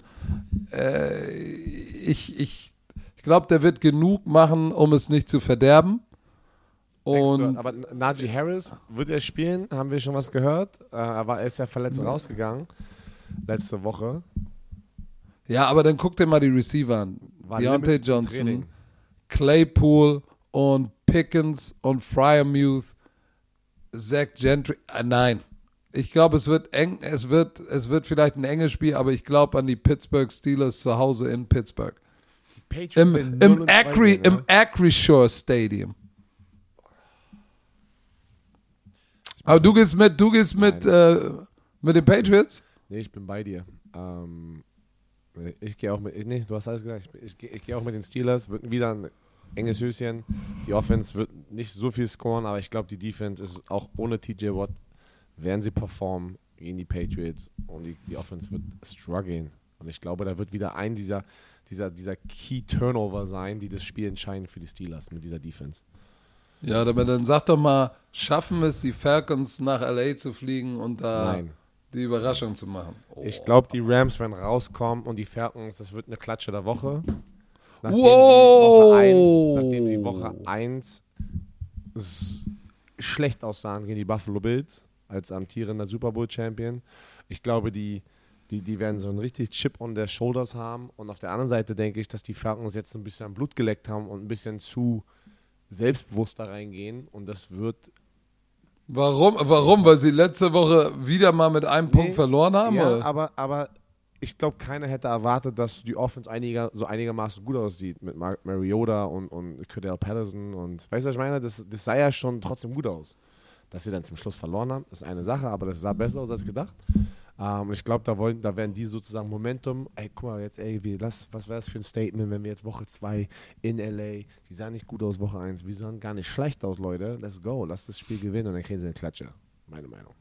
[SPEAKER 1] Äh, ich ich, ich glaube, der wird genug machen, um es nicht zu verderben. Und
[SPEAKER 2] aber Najee Harris, wird er spielen? Haben wir schon was gehört? Äh, er, ist ja verletzt rausgegangen. Letzte Woche.
[SPEAKER 1] ja, aber dann guck dir mal die Receiver an.
[SPEAKER 2] War
[SPEAKER 1] Deontay Johnson,
[SPEAKER 2] Training.
[SPEAKER 1] Claypool und Pickens und Fryermuth, Zach Gentry. Äh, nein. Ich glaube, es wird eng, es wird, es wird vielleicht ein enges Spiel, aber ich glaube an die Pittsburgh Steelers zu Hause in Pittsburgh. Im,
[SPEAKER 2] werden 0
[SPEAKER 1] im,
[SPEAKER 2] und 2
[SPEAKER 1] Acri,
[SPEAKER 2] gehen,
[SPEAKER 1] im Stadium. Aber du gehst mit, du gehst mit, äh, mit den Patriots?
[SPEAKER 2] Nee, ich bin bei dir. Ähm, ich gehe auch mit. Nee, du hast alles gesagt. Ich, ich, gehe- ich gehe auch mit den Steelers. Wird wieder ein enges Höschen. Die Offense wird nicht so viel scoren, aber ich glaube, die Defense ist auch ohne TJ Watt werden sie performen gegen die Patriots und die, die Offense wird strugglen. Und ich glaube, da wird wieder ein dieser, dieser, dieser Key Turnover sein, die das Spiel entscheiden für die Steelers mit dieser Defense.
[SPEAKER 1] Ja, aber dann sag doch mal, schaffen es die Falcons nach LA zu fliegen und da.
[SPEAKER 2] Nein.
[SPEAKER 1] die Überraschung zu machen. Oh.
[SPEAKER 2] Ich glaube, die Rams werden rauskommen und die Falcons, das wird eine Klatsche der Woche. Nachdem
[SPEAKER 1] Wow!
[SPEAKER 2] sie Woche 1 schlecht aussahen gegen die Buffalo Bills als amtierender Super Bowl Champion. Ich glaube, die, die, die werden so einen richtig Chip on their shoulders haben. Und auf der anderen Seite denke ich, dass die Falcons jetzt ein bisschen Blut geleckt haben und ein bisschen zu selbstbewusst da reingehen. Und das wird
[SPEAKER 1] Warum? Warum? Weil sie letzte Woche wieder mal mit einem Punkt
[SPEAKER 2] Nee,
[SPEAKER 1] verloren haben?
[SPEAKER 2] Ja,
[SPEAKER 1] oder?
[SPEAKER 2] aber, aber ich glaube, keiner hätte erwartet, dass die Offense einiger, so einigermaßen gut aussieht mit Mar Mariota und, und Cordell Patterson und weißt du, was ich meine? Das, das sah ja schon trotzdem gut aus. Dass sie dann zum Schluss verloren haben, ist eine Sache, aber das sah besser aus als gedacht. Ähm, und ich glaube, da, wollen- da werden die sozusagen Momentum, ey, guck mal, jetzt, ey, wie, lass, was wäre das für ein Statement, wenn wir jetzt Woche 2 in LA, die sahen nicht gut aus, Woche 1, wir sahen gar nicht schlecht aus, Leute, let's go, lass das Spiel gewinnen und dann kriegen sie eine Klatsche. Meine Meinung.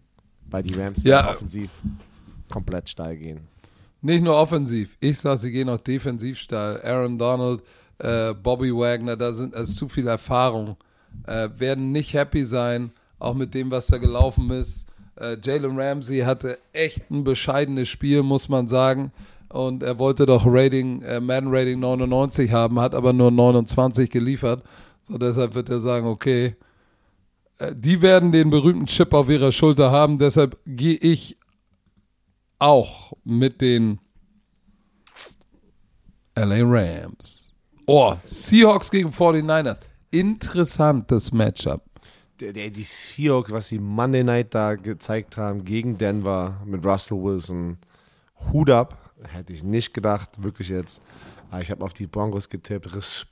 [SPEAKER 2] Weil die Rams
[SPEAKER 1] Ja.
[SPEAKER 2] offensiv komplett steil gehen.
[SPEAKER 1] Nicht nur offensiv. Ich sag, sie gehen auch defensiv steil. Aaron Donald, äh, Bobby Wagner, da sind es zu viel Erfahrung. Äh, werden nicht happy sein, auch mit dem, was da gelaufen ist. Äh, Jalen Ramsey hatte echt ein bescheidenes Spiel, muss man sagen. Und er wollte doch Rating, äh, Madden Rating 99 haben, hat aber nur 29 geliefert. So deshalb wird er sagen, okay, äh, die werden den berühmten Chip auf ihrer Schulter haben. Deshalb gehe ich auch mit den LA Rams. Oh, Seahawks gegen 49ers. Interessantes Matchup.
[SPEAKER 2] Die Seahawks, was sie Monday Night da gezeigt haben gegen Denver mit Russell Wilson, Hut ab, hätte ich nicht gedacht, wirklich jetzt. Aber ich habe auf die Broncos getippt, Respekt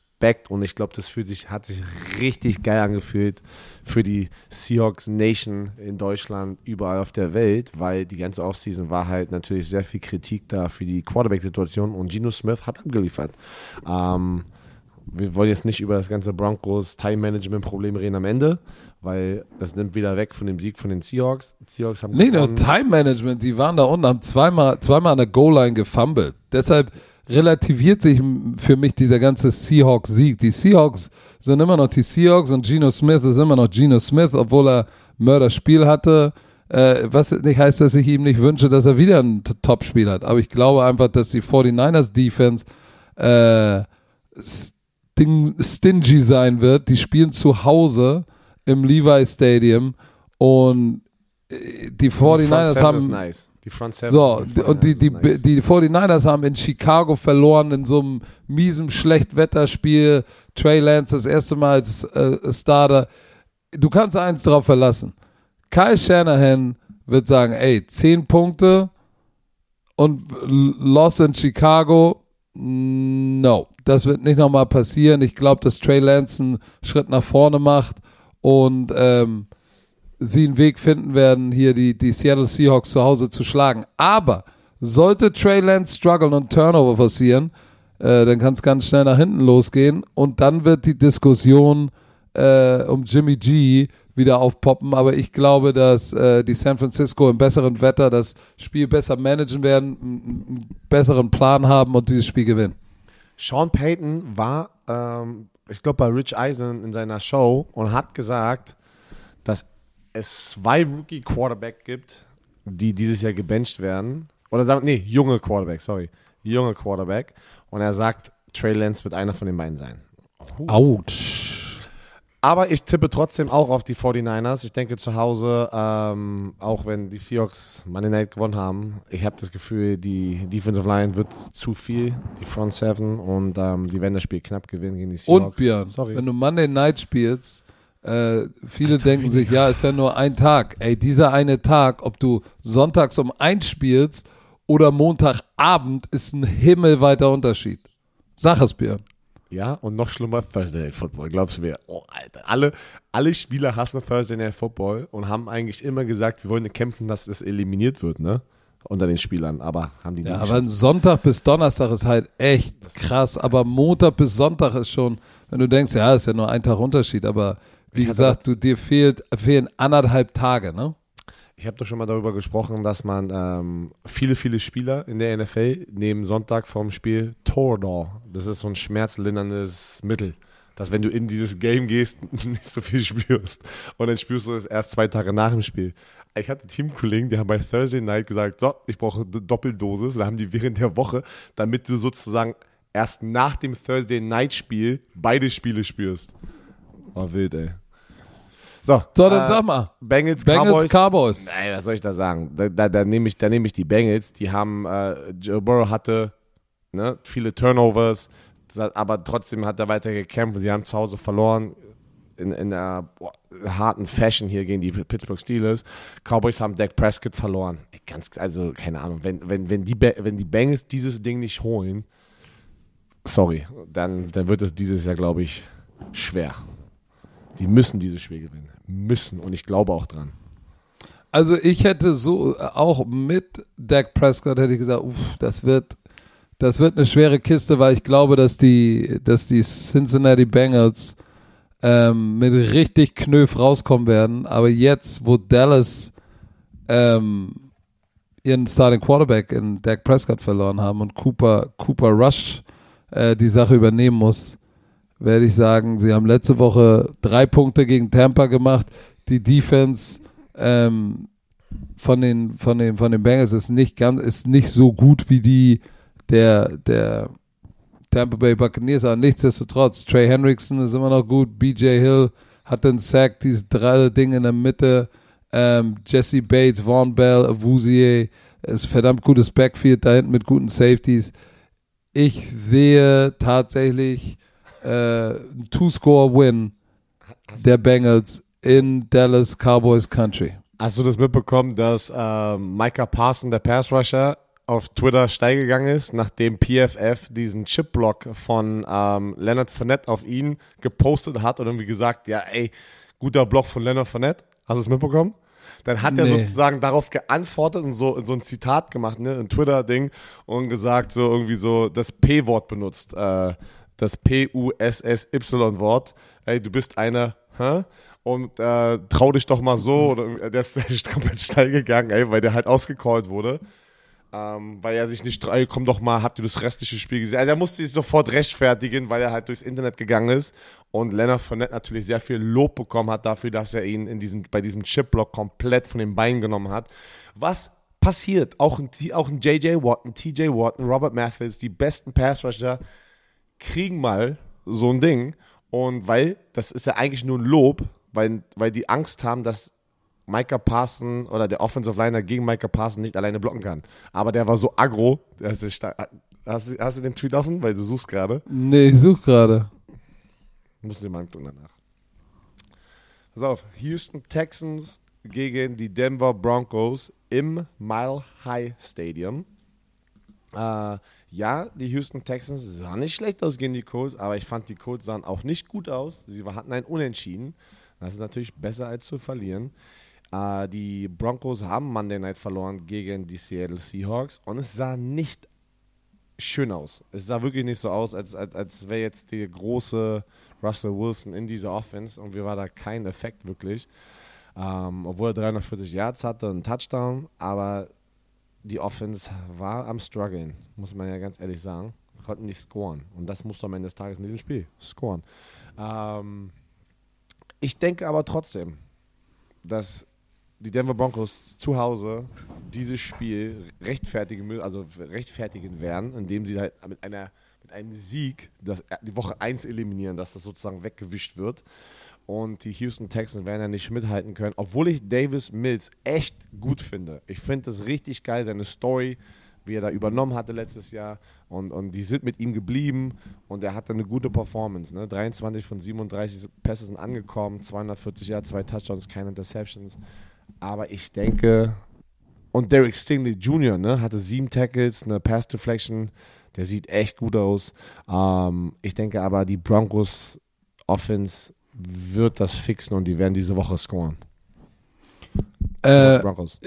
[SPEAKER 2] und ich glaube, das fühlt sich, hat sich richtig geil angefühlt für die Seahawks Nation in Deutschland, überall auf der Welt, weil die ganze Offseason war halt natürlich sehr viel Kritik da für die Quarterback-Situation und Geno Smith hat abgeliefert. Ähm, wir wollen jetzt nicht über das ganze Broncos Time-Management-Problem reden am Ende, weil das nimmt wieder weg von dem Sieg von den Seahawks. Seahawks haben
[SPEAKER 1] Nee, nur
[SPEAKER 2] gewonnen.
[SPEAKER 1] Time Management. Die waren da unten, haben zweimal, zweimal an der Goal-Line gefumbled. Deshalb relativiert sich für mich dieser ganze Seahawks-Sieg. Die Seahawks sind immer noch die Seahawks und Geno Smith ist immer noch Geno Smith, obwohl er Mörderspiel hatte. Äh, was nicht heißt, dass ich ihm nicht wünsche, dass er wieder ein Top-Spiel hat. Aber ich glaube einfach, dass die 49ers Defense äh, sting, stingy sein wird. Die spielen zu Hause im Levi Stadium und äh, die
[SPEAKER 2] Front
[SPEAKER 1] 49ers
[SPEAKER 2] Seven
[SPEAKER 1] haben
[SPEAKER 2] nice. Die Front Seven
[SPEAKER 1] so, und die,
[SPEAKER 2] 49ers
[SPEAKER 1] die,
[SPEAKER 2] ist nice.
[SPEAKER 1] die 49ers haben in Chicago verloren in so einem miesen Schlechtwetterspiel. Trey Lance das erste Mal als äh, Starter. Du kannst eins drauf verlassen. Kyle Shanahan wird sagen, ey, 10 Punkte und Loss in Chicago, no. Das wird nicht nochmal passieren. Ich glaube, dass Trey Lance einen Schritt nach vorne macht und ähm, sie einen Weg finden werden, hier die, die Seattle Seahawks zu Hause zu schlagen. Aber sollte Trey Lance strugglen und Turnover passieren, äh, dann kann es ganz schnell nach hinten losgehen und dann wird die Diskussion äh, um Jimmy G wieder aufpoppen. Aber ich glaube, dass äh, die San Francisco im besseren Wetter das Spiel besser managen werden, einen besseren Plan haben und dieses Spiel gewinnen.
[SPEAKER 2] Sean Payton war, ähm, ich glaube, bei Rich Eisen in seiner Show und hat gesagt, dass es zwei Rookie-Quarterback gibt, die dieses Jahr gebencht werden. Oder sagen, nee, junge Quarterback, sorry. Junge Quarterback. Und er sagt, Trey Lance wird einer von den beiden sein.
[SPEAKER 1] Autsch.
[SPEAKER 2] Aber ich tippe trotzdem auch auf die 49ers. Ich denke zu Hause, ähm, auch wenn die Seahawks Monday Night gewonnen haben, ich habe das Gefühl, die Defensive Line wird zu viel, die Front Seven, und ähm, die werden das Spiel knapp gewinnen gegen die Seahawks.
[SPEAKER 1] Und Björn,
[SPEAKER 2] Sorry.
[SPEAKER 1] wenn du Monday Night spielst, äh, viele denken sich, ja, ist ja nur ein Tag. Ey, dieser eine Tag, ob du sonntags um eins spielst oder Montagabend, ist ein himmelweiter Unterschied. Sag es, Björn.
[SPEAKER 2] Ja, und noch schlimmer Thursday Night Football, glaubst du mir? Oh, Alter. Alle, alle Spieler hassen Thursday Night Football und haben eigentlich immer gesagt, wir wollen kämpfen, dass es eliminiert wird, ne? Unter den Spielern, aber haben die
[SPEAKER 1] Ja,
[SPEAKER 2] nicht
[SPEAKER 1] aber ein Sonntag bis Donnerstag ist halt echt krass. Aber Montag bis Sonntag ist schon, wenn du denkst, ja, ist ja nur ein Tag Unterschied. Aber wie gesagt, du, dir fehlt, fehlen anderthalb Tage, ne?
[SPEAKER 2] Ich habe doch schon mal darüber gesprochen, dass man ähm, viele, viele Spieler in der NFL nehmen Sonntag vorm Spiel Toradol. Das ist so ein schmerzlinderndes Mittel. dass wenn du in dieses Game gehst, nicht so viel spürst. Und dann spürst du es erst zwei Tage nach dem Spiel. Ich hatte Teamkollegen, die haben bei Thursday Night gesagt, so, ich brauche eine Doppeldosis. Da haben die während der Woche, damit du sozusagen erst nach dem Thursday Night Spiel beide Spiele spürst. War wild, ey. So,
[SPEAKER 1] So, dann sag mal.
[SPEAKER 2] Bengals,
[SPEAKER 1] Bengals,
[SPEAKER 2] Cowboys.
[SPEAKER 1] Cowboys.
[SPEAKER 2] Nein, was soll ich da sagen? Da, da, da nehme ich, da nehm ich die Bengals. Die haben, äh, Joe Burrow hatte ne, viele Turnovers, aber trotzdem hat er weiter gekämpft. Sie haben zu Hause verloren in, in einer boah, harten Fashion hier gegen die Pittsburgh Steelers. Cowboys haben Dak Prescott verloren. Ganz, also, keine Ahnung, wenn, wenn, wenn, die, wenn die Bengals dieses Ding nicht holen, sorry, dann, dann wird es dieses Jahr, glaube ich, schwer. Die müssen dieses Spiel gewinnen. Müssen. Und ich glaube auch dran.
[SPEAKER 1] Also ich hätte so äh, auch mit Dak Prescott hätte ich gesagt, uff, das wird das wird eine schwere Kiste, weil ich glaube, dass die dass die Cincinnati Bengals ähm, mit richtig Knöf rauskommen werden. Aber jetzt, wo Dallas ähm, ihren Starting Quarterback in Dak Prescott verloren haben und Cooper Cooper Rush äh, die Sache übernehmen muss, werde ich sagen, sie haben letzte Woche drei Punkte gegen Tampa gemacht. Die Defense ähm, von den von den von den Bengals ist nicht ganz ist nicht so gut wie die der der Tampa Bay Buccaneers, aber nichtsdestotrotz Trey Hendrickson ist immer noch gut, BJ Hill hat den Sack, dieses drei Ding in der Mitte, ähm, Jesse Bates, Vaughn Bell, Avusier, ist verdammt gutes Backfield da hinten mit guten Safeties. Ich sehe tatsächlich äh, Two-Score-Win der Bengals in Dallas Cowboys Country.
[SPEAKER 2] Hast du das mitbekommen, dass ähm, Micah Parson, der Pass-Rusher, auf Twitter steil gegangen ist, nachdem PFF diesen Chip-Block von ähm, Leonard Fournette auf ihn gepostet hat und irgendwie gesagt, ja ey, guter Block von Leonard Fournette. Hast du es mitbekommen? Dann hat er
[SPEAKER 1] Nee.
[SPEAKER 2] sozusagen darauf geantwortet und so, so ein Zitat gemacht, ne, ein Twitter-Ding und gesagt, so irgendwie so das P-Wort benutzt, äh, das P-U-S-S-Y-Wort. Ey, du bist einer, hä? Und äh, trau dich doch mal so. Oder, der ist komplett steil gegangen, ey, weil der halt ausgecallt wurde. Ähm, weil er sich nicht, ey, komm doch mal, habt ihr das restliche Spiel gesehen? Also er musste sich sofort rechtfertigen, weil er halt durchs Internet gegangen ist und Leonard Fournette natürlich sehr viel Lob bekommen hat dafür, dass er ihn in diesem, bei diesem Chipblock komplett von den Beinen genommen hat. Was passiert? Auch ein, auch ein JJ Watt, ein TJ Watt, ein Robert Mathis, die besten Pass-Rusher kriegen mal so ein Ding und weil, das ist ja eigentlich nur ein Lob, weil, weil die Angst haben, dass Micah Parson oder der Offensive Liner gegen Micah Parson nicht alleine blocken kann. Aber der war so aggro. Hast, du, hast du den Tweet offen? Weil du suchst gerade.
[SPEAKER 1] Nee, ich suche gerade.
[SPEAKER 2] Musst du dir mal angucken danach. Pass auf. Houston Texans gegen die Denver Broncos im Mile High Stadium. Äh, ja, die Houston Texans sahen nicht schlecht aus gegen die Colts, aber ich fand, die Colts sahen auch nicht gut aus. Sie hatten ein Unentschieden. Das ist natürlich besser als zu verlieren. Äh, die Broncos haben Monday Night verloren gegen die Seattle Seahawks und es sah nicht schön aus. Es sah wirklich nicht so aus, als, als, als wäre jetzt der große Russell Wilson in dieser Offense und wir war da kein Effekt wirklich. Ähm, obwohl er 340 Yards hatte und einen Touchdown, aber die Offense war am struggeln, muss man ja ganz ehrlich sagen. Sie konnten nicht scoren und das musst am Ende des Tages in diesem Spiel scoren. Ähm, ich denke aber trotzdem, dass die Denver Broncos zu Hause dieses Spiel rechtfertigen, also rechtfertigen werden, indem sie halt mit, einer, mit einem Sieg das, die Woche 1 eliminieren, dass das sozusagen weggewischt wird. Und die Houston Texans werden ja nicht mithalten können, obwohl ich Davis Mills echt gut finde. Ich finde das richtig geil, seine Story, wie er da übernommen hatte letztes Jahr. Und, und die sind mit ihm geblieben und er hatte eine gute Performance. Ne? 23 von 37 Pässe sind angekommen, 240 Yards, zwei Touchdowns, keine Interceptions. Aber ich denke, und Derek Stingley Jr. Ne, hatte sieben Tackles, eine Pass Deflection, der sieht echt gut aus. Ähm, ich denke aber, die Broncos Offense wird das fixen und die werden diese Woche scoren.
[SPEAKER 1] Äh,
[SPEAKER 2] Broncos.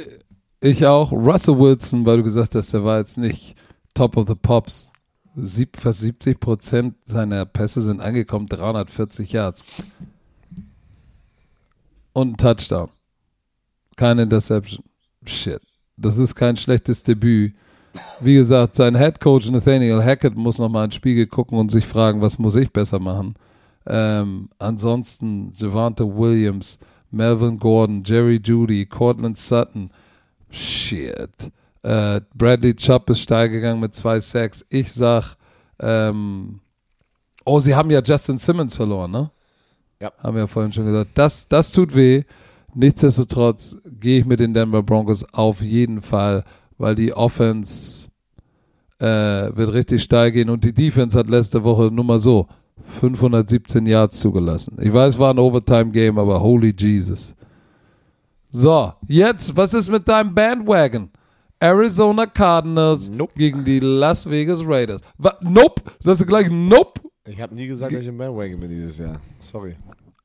[SPEAKER 1] ich auch. Russell Wilson, weil du gesagt hast, der war jetzt nicht Top of the Pops. Sieb, fast 70 Prozent seiner Pässe sind angekommen, 340 Yards. Und ein Touchdown. Keine Interception. Shit. Das ist kein schlechtes Debüt. Wie gesagt, sein Head Coach Nathaniel Hackett muss nochmal ins Spiegel gucken und sich fragen, was muss ich besser machen. Ähm, ansonsten Javante Williams, Melvin Gordon, Jerry Judy, Cortland Sutton. Shit. Äh, Bradley Chubb ist steil gegangen mit zwei Sacks. Ich sag, ähm, oh, sie haben ja Justin Simmons verloren, ne?
[SPEAKER 2] Ja.
[SPEAKER 1] Haben wir ja vorhin schon gesagt. Das, das tut weh. Nichtsdestotrotz gehe ich mit den Denver Broncos auf jeden Fall, weil die Offense äh, wird richtig steil gehen und die Defense hat letzte Woche nur mal so 517 Yards zugelassen. Ich weiß, es war ein Overtime-Game, aber holy Jesus. So, jetzt, was ist mit deinem Bandwagon? Arizona Cardinals
[SPEAKER 2] Nope.
[SPEAKER 1] gegen die Las Vegas Raiders. Wa nope. Sagst du gleich nope?
[SPEAKER 2] Ich habe nie gesagt, dass ich im Bandwagon bin dieses Jahr. Sorry.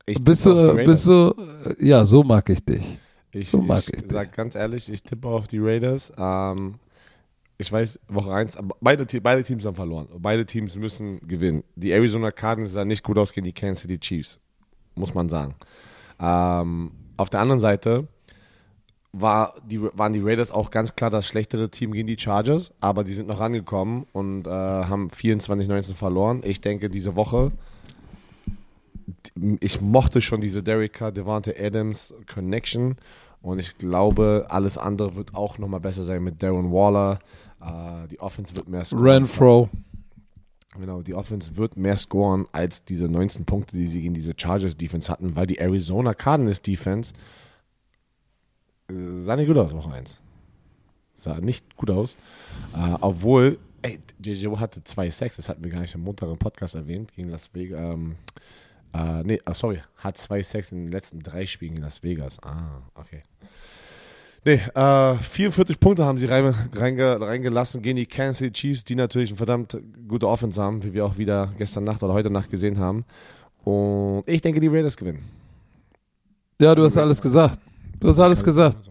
[SPEAKER 2] Ich
[SPEAKER 1] Bist du, bist du, ja, so mag ich dich.
[SPEAKER 2] Ich,
[SPEAKER 1] So mag
[SPEAKER 2] ich,
[SPEAKER 1] ich
[SPEAKER 2] sag ganz ehrlich, ich tippe auf die Raiders. Ähm, ich weiß, Woche 1, beide, beide Teams haben verloren. Beide Teams müssen gewinnen. Die Arizona Cardinals sahen nicht gut aus gegen die Kansas City Chiefs, muss man sagen. Ähm, auf der anderen Seite war die, waren die Raiders auch ganz klar das schlechtere Team gegen die Chargers, aber die sind noch rangekommen und äh, haben 24-19 verloren. Ich denke, diese Woche ich mochte schon diese Derek Carr, Devante Adams Connection und ich glaube, alles andere wird auch nochmal besser sein mit Darren Waller. Äh, die Offense wird mehr scoren.
[SPEAKER 1] Renfro.
[SPEAKER 2] Genau, die Offense wird mehr scoren als diese 19 Punkte, die sie gegen diese Chargers Defense hatten, weil die Arizona Cardinals Defense äh, sah nicht gut aus, Woche 1. Sah nicht gut aus. Äh, obwohl, ey, JJ hatte zwei Sacks, das hatten wir gar nicht im Montag im Podcast erwähnt, gegen Las Vegas. Ähm, äh, nee, ah, sorry, hat zwei Sacks in den letzten drei Spielen in Las Vegas. Ah, okay. Nee, äh, 44 Punkte haben sie rein, reinge, reingelassen gegen die Kansas City Chiefs, die natürlich eine verdammt gute Offense haben, wie wir auch wieder gestern Nacht oder heute Nacht gesehen haben. Und ich denke, die Raiders gewinnen.
[SPEAKER 1] Ja, du hast alles gesagt. Du hast alles gesagt.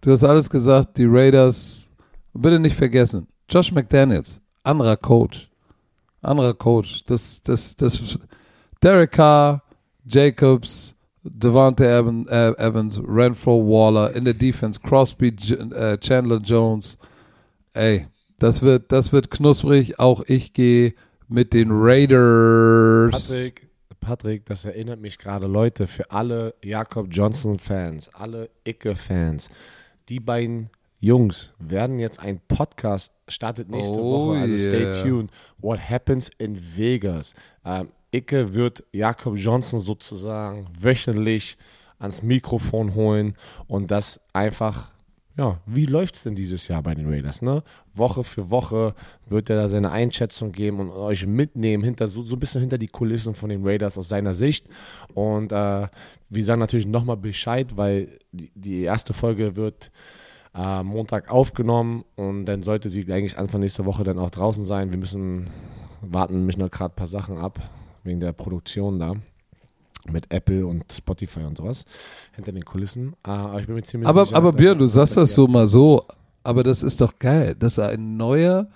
[SPEAKER 1] Du hast alles gesagt. Die Raiders. Bitte nicht vergessen. Josh McDaniels. Anderer Coach. Anderer Coach. Das, das, das. Derek Carr, Jacobs, Äh, Evans, Renfro Waller in der Defense, Crosby, J äh, Chandler Jones. Ey, das wird, das wird knusprig. Auch ich gehe mit den Raiders.
[SPEAKER 2] Patrick, Patrick, das erinnert mich gerade, Leute, für alle Jakob Johnson-Fans, alle Icke-Fans, die beiden Jungs werden jetzt ein Podcast, startet nächste
[SPEAKER 1] Oh
[SPEAKER 2] Woche, also
[SPEAKER 1] yeah.
[SPEAKER 2] stay tuned. What happens in Vegas? Ähm, Icke wird Jakob Johnson sozusagen wöchentlich ans Mikrofon holen und das einfach ja, wie läuft es denn dieses Jahr bei den Raiders? Ne? Woche für Woche wird er da seine Einschätzung geben und euch mitnehmen, hinter, so, so ein bisschen hinter die Kulissen von den Raiders aus seiner Sicht. Und äh, wir sagen natürlich nochmal Bescheid, weil die, die erste Folge wird äh, Montag aufgenommen und dann sollte sie eigentlich Anfang nächster Woche dann auch draußen sein. Wir müssen warten, mischen noch gerade ein paar Sachen ab, wegen der Produktion da. Mit Apple und Spotify und sowas hinter den Kulissen. Äh, aber ich bin mir ziemlich
[SPEAKER 1] Aber,
[SPEAKER 2] sicher,
[SPEAKER 1] aber Björn, du sagst das so mal so, aber das ist doch geil, dass ein neuer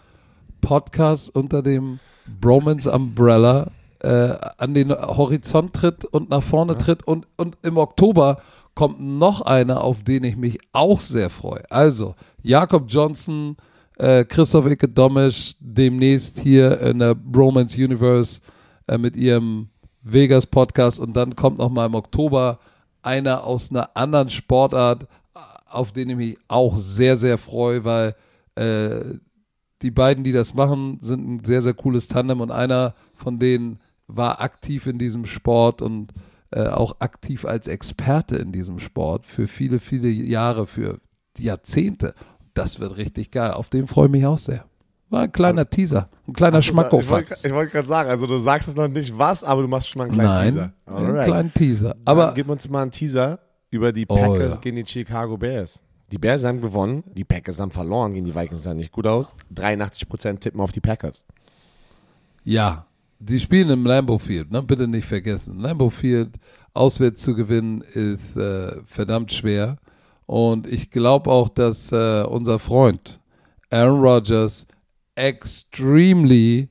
[SPEAKER 1] Podcast unter dem Bromance Umbrella äh, an den Horizont tritt und nach vorne tritt und, und im Oktober kommt noch einer, auf den ich mich auch sehr freue. Also, Jakob Johnson, äh, Christoph Icke Domisch, demnächst hier in der Bromance Universe äh, mit ihrem Vegas Podcast und dann kommt noch mal im Oktober einer aus einer anderen Sportart, auf den ich mich auch sehr, sehr freue, weil äh, die beiden, die das machen, sind ein sehr, sehr cooles Tandem und einer von denen war aktiv in diesem Sport und äh, auch aktiv als Experte in diesem Sport für viele, viele Jahre, für Jahrzehnte. Das wird richtig geil. Auf den freue ich mich auch sehr. War ein kleiner Teaser, ein kleiner
[SPEAKER 2] Ich wollte
[SPEAKER 1] Schmackofatz.
[SPEAKER 2] ich wollte gerade sagen, also du sagst es noch nicht was, aber du machst schon mal einen kleinen
[SPEAKER 1] Nein,
[SPEAKER 2] Teaser.
[SPEAKER 1] einen
[SPEAKER 2] Alright.
[SPEAKER 1] kleinen Teaser.
[SPEAKER 2] Aber
[SPEAKER 1] Aber
[SPEAKER 2] gib uns mal einen Teaser über die
[SPEAKER 1] Oh,
[SPEAKER 2] Packers
[SPEAKER 1] ja.
[SPEAKER 2] gegen die Chicago Bears. Die Bears haben gewonnen, die Packers haben verloren gegen die Vikings, sah nicht gut aus. 83% tippen auf die Packers.
[SPEAKER 1] Ja, die spielen im Lambeau Field, ne? bitte nicht vergessen. Lambeau Field auswärts zu gewinnen ist äh, verdammt schwer. Und ich glaube auch, dass äh, unser Freund Aaron Rodgers extremely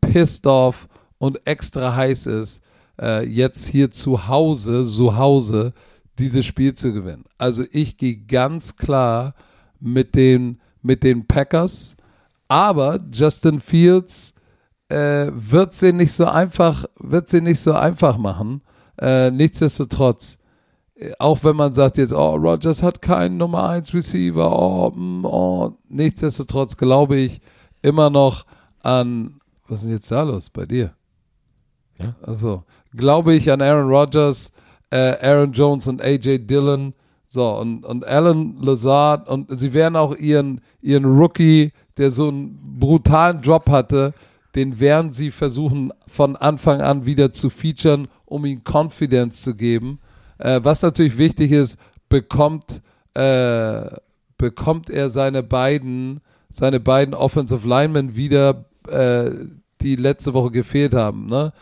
[SPEAKER 1] pissed off und extra heiß ist, äh, jetzt hier zu Hause, zu Hause, dieses Spiel zu gewinnen. Also ich gehe ganz klar mit den, mit den Packers, aber Justin Fields äh, wird sie nicht so einfach, wird sie nicht so einfach machen. Äh, nichtsdestotrotz, äh, auch wenn man sagt jetzt, oh, Rogers hat keinen Nummer 1 Receiver, oh, mm, oh, nichtsdestotrotz glaube ich immer noch an, was ist denn jetzt da los bei dir?
[SPEAKER 2] Ja.
[SPEAKER 1] Also, glaube ich an Aaron Rodgers, äh, Aaron Jones und AJ Dillon, so, und, und Alan Lazard, und sie werden auch ihren, ihren Rookie, der so einen brutalen Drop hatte, den werden sie versuchen von Anfang an wieder zu featuren, um ihm Confidence zu geben. Äh, was natürlich wichtig ist, bekommt, äh, bekommt er seine beiden, seine beiden Offensive Linemen wieder, äh, die letzte Woche gefehlt haben. Ne?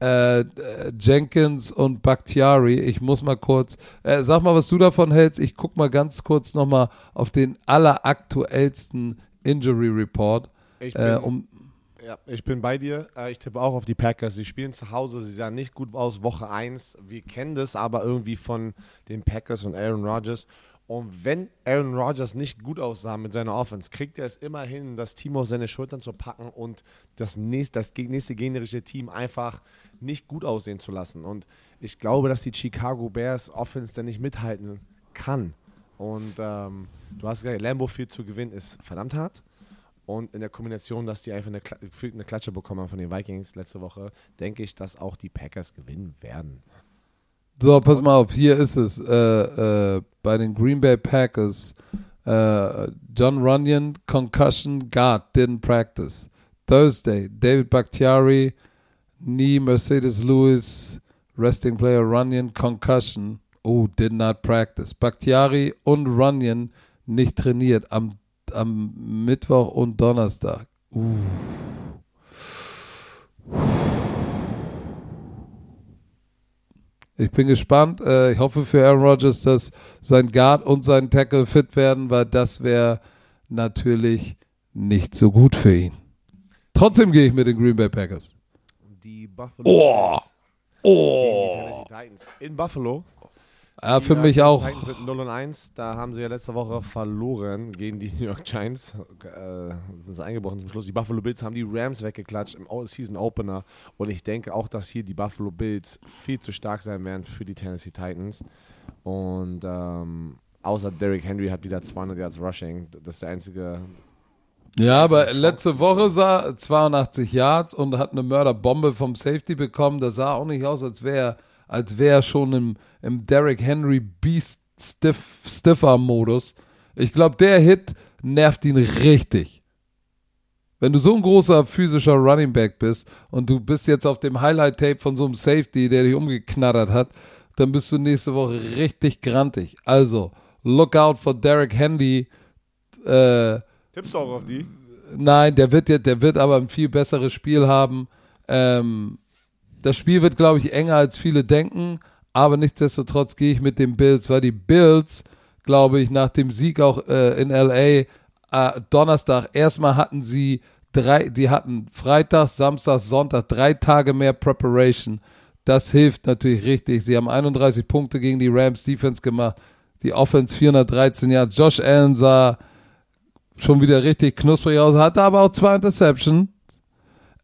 [SPEAKER 1] Äh, Jenkins und Bakhtiari. Ich muss mal kurz, äh, sag mal, was du davon hältst. Ich guck mal ganz kurz nochmal auf den alleraktuellsten Injury Report.
[SPEAKER 2] Ich
[SPEAKER 1] Äh,
[SPEAKER 2] bin,
[SPEAKER 1] um,
[SPEAKER 2] ja, ich bin bei dir. Äh, Ich tippe auch auf die Packers. Sie spielen zu Hause. Sie sahen nicht gut aus, Woche 1. Wir kennen das aber irgendwie von den Packers und Aaron Rodgers. Und wenn Aaron Rodgers nicht gut aussah mit seiner Offense, kriegt er es immer hin, das Team auf seine Schultern zu packen und das nächste, das nächste gegnerische Team einfach nicht gut aussehen zu lassen. Und ich glaube, dass die Chicago Bears Offense da nicht mithalten kann. Und ähm, du hast gesagt, Lambo Field zu gewinnen ist verdammt hart. Und in der Kombination, dass die einfach eine, eine Klatsche bekommen haben von den Vikings letzte Woche, denke ich, dass auch die Packers gewinnen werden.
[SPEAKER 1] So, pass mal auf, hier ist es. Äh, äh, bei den Green Bay Packers. Äh, John Runyon, Concussion, Guard, didn't practice. Thursday, David Bakhtiari, knee, Mercedes Lewis, resting player Runyon, Concussion. Oh, did not practice. Bakhtiari und Runyon nicht trainiert am, am Mittwoch und Donnerstag. Uh. Ich bin gespannt. Äh, ich hoffe für Aaron Rodgers, dass sein Guard und sein Tackle fit werden, weil das wäre natürlich nicht so gut für ihn. Trotzdem gehe ich mit den Green Bay Packers.
[SPEAKER 2] Die Buffalo
[SPEAKER 1] Oh.
[SPEAKER 2] Bills gegen die
[SPEAKER 1] Oh.
[SPEAKER 2] Titans in Buffalo.
[SPEAKER 1] Ja,
[SPEAKER 2] Die,
[SPEAKER 1] für
[SPEAKER 2] äh,
[SPEAKER 1] mich auch.
[SPEAKER 2] Titans sind 0 und 1. Da haben sie ja letzte Woche verloren gegen die New York Giants. Äh, sind sie eingebrochen zum Schluss. Die Buffalo Bills haben die Rams weggeklatscht im Season Opener. Und ich denke auch, dass hier die Buffalo Bills viel zu stark sein werden für die Tennessee Titans. Und ähm, außer Derrick Henry hat wieder 200 Yards Rushing. Das ist der einzige.
[SPEAKER 1] Ja, aber letzte Woche sah 82 Yards und hat eine Mörderbombe vom Safety bekommen. Das sah auch nicht aus, als wäre als wär er schon im, im Derrick Henry Beast Stiff, Stiffer-Modus. Ich glaube, der Hit nervt ihn richtig. Wenn du so ein großer physischer Running Back bist und du bist jetzt auf dem Highlight-Tape von so einem Safety, der dich umgeknattert hat, dann bist du nächste Woche richtig grantig. Also, look out for Derrick Henry. Äh,
[SPEAKER 2] Tippst du auch auf die?
[SPEAKER 1] Nein, der wird, der wird aber ein viel besseres Spiel haben. Ähm, das Spiel wird, glaube ich, enger als viele denken, aber nichtsdestotrotz gehe ich mit den Bills, weil die Bills, glaube ich, nach dem Sieg auch äh, in LA äh, Donnerstag, erstmal hatten sie drei, die hatten Freitag, Samstag, Sonntag, drei Tage mehr Preparation. Das hilft natürlich richtig. Sie haben 31 Punkte gegen die Rams Defense gemacht. Die Offense 413 Yards. Josh Allen sah schon wieder richtig knusprig aus, hatte aber auch zwei Interceptions.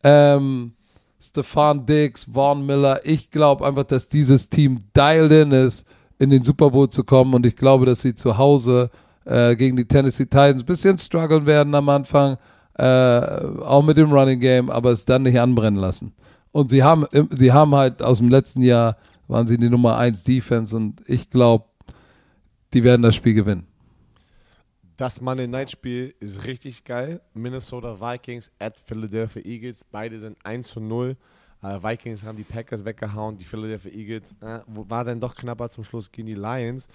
[SPEAKER 1] Ähm, Stefan Diggs, Vaughn Miller, ich glaube einfach, dass dieses Team dialed in ist, in den Super Bowl zu kommen und ich glaube, dass sie zu Hause äh, gegen die Tennessee Titans ein bisschen strugglen werden am Anfang, äh, auch mit dem Running Game, aber es dann nicht anbrennen lassen. Und sie haben, sie haben halt aus dem letzten Jahr, waren sie die Nummer 1 Defense und ich glaube, die werden das Spiel gewinnen.
[SPEAKER 2] Das Monday Night Spiel ist richtig geil. Minnesota Vikings at Philadelphia Eagles. Beide sind 1 zu 0. Äh, Vikings haben die Packers weggehauen. Die Philadelphia Eagles äh, war dann doch knapper zum Schluss gegen die Lions.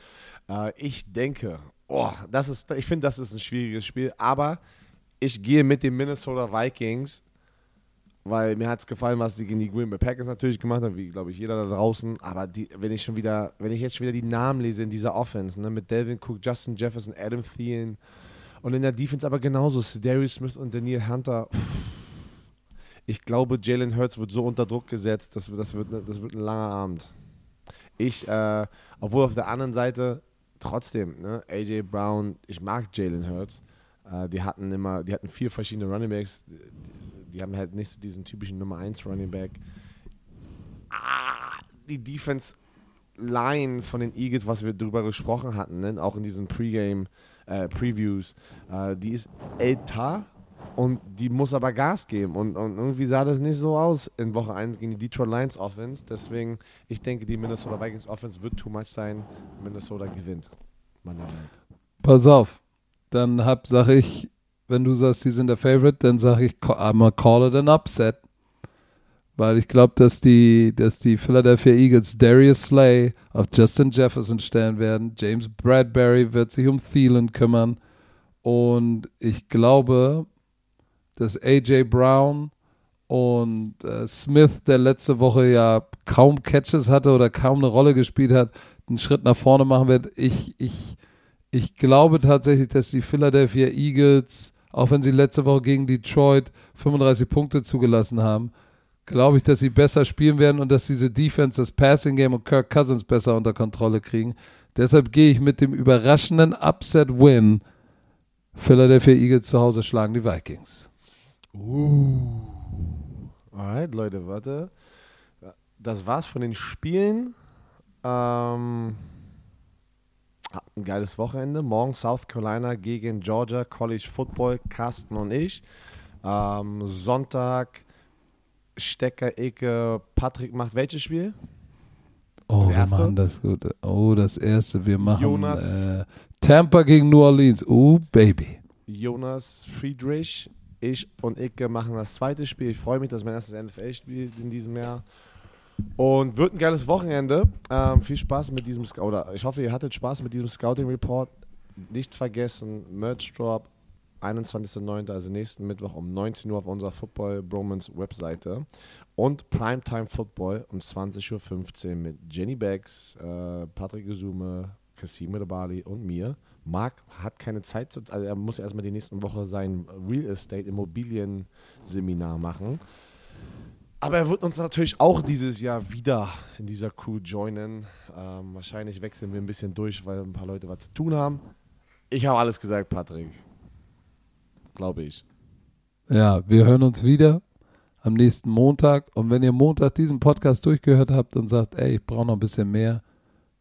[SPEAKER 2] Äh, ich denke, oh, das ist, ich finde, das ist ein schwieriges Spiel. Aber ich gehe mit den Minnesota Vikings, weil mir hat es gefallen, was sie gegen die Green Bay Packers natürlich gemacht haben, wie glaube ich jeder da draußen. Aber die, wenn ich schon wieder, wenn ich jetzt schon wieder die Namen lese in dieser Offense, ne, mit Delvin Cook, Justin Jefferson, Adam Thielen und in der Defense aber genauso, Darius Smith und Daniel Hunter. Ich glaube, Jalen Hurts wird so unter Druck gesetzt, das, das, wird, ne- das wird ein langer Abend. Ich, äh, obwohl auf der anderen Seite trotzdem, ne, AJ Brown, ich mag Jalen Hurts. Äh, die hatten immer, die hatten vier verschiedene Running Backs. Die haben halt nicht so diesen typischen Nummer 1 Running Back. Ah, die Defense Line von den Eagles, was wir drüber gesprochen hatten, ne? auch in diesen Pre-Game äh, Previews, äh, die ist älter und die muss aber Gas geben. Und, und irgendwie sah das nicht so aus in Woche 1 gegen die Detroit Lions Offense. Deswegen, ich denke, die Minnesota Vikings Offense wird too much sein. Minnesota gewinnt.
[SPEAKER 1] Pass auf. Dann hab, sag ich, wenn du sagst, sie sind der Favorite, dann sage ich, I'm call it an upset. Weil ich glaube, dass die, dass die Philadelphia Eagles Darius Slay auf Justin Jefferson stellen werden. James Bradbury wird sich um Thielen kümmern. Und ich glaube, dass AJ Brown und äh, Smith, der letzte Woche ja kaum Catches hatte oder kaum eine Rolle gespielt hat, einen Schritt nach vorne machen wird. Ich, ich, ich glaube tatsächlich, dass die Philadelphia Eagles, auch wenn sie letzte Woche gegen Detroit 35 Punkte zugelassen haben, glaube ich, dass sie besser spielen werden und dass diese Defense, das Passing Game und Kirk Cousins besser unter Kontrolle kriegen. Deshalb gehe ich mit dem überraschenden Upset-Win. Philadelphia Eagles zu Hause schlagen die Vikings.
[SPEAKER 2] Uh. Alright, Leute, warte. Das war's von den Spielen. Ähm, ein geiles Wochenende. Morgen South Carolina gegen Georgia College Football, Carsten und ich. Ähm, Sonntag Stecker, Ecke, Patrick macht welches Spiel?
[SPEAKER 1] Oh, wir machen das gut. Oh, das erste. Wir machen Jonas, äh, Tampa gegen New Orleans. Oh, Baby.
[SPEAKER 2] Jonas Friedrich ich und Icke machen das zweite Spiel. Ich freue mich, dass mein erstes NFL-Spiel in diesem Jahr. Und wird ein geiles Wochenende. Ähm, viel Spaß mit diesem, oder ich hoffe, ihr hattet Spaß mit diesem Scouting Report. Nicht vergessen, Merch Drop, 21.09., also nächsten Mittwoch um 19 Uhr auf unserer Football Bromance Webseite. Und Primetime Football um 20.15 Uhr mit Jenny Beggs, äh, Patrick Gesume, Kasim Bali und mir. Marc hat keine Zeit, also er muss erstmal die nächsten Woche sein Real Estate Immobilien Seminar machen. Aber er wird uns natürlich auch dieses Jahr wieder in dieser Crew joinen. Ähm, wahrscheinlich wechseln wir ein bisschen durch, weil ein paar Leute was zu tun haben. Ich habe alles gesagt, Patrick. Glaube ich.
[SPEAKER 1] Ja, wir hören uns wieder am nächsten Montag. Und wenn ihr Montag diesen Podcast durchgehört habt und sagt, ey, ich brauche noch ein bisschen mehr,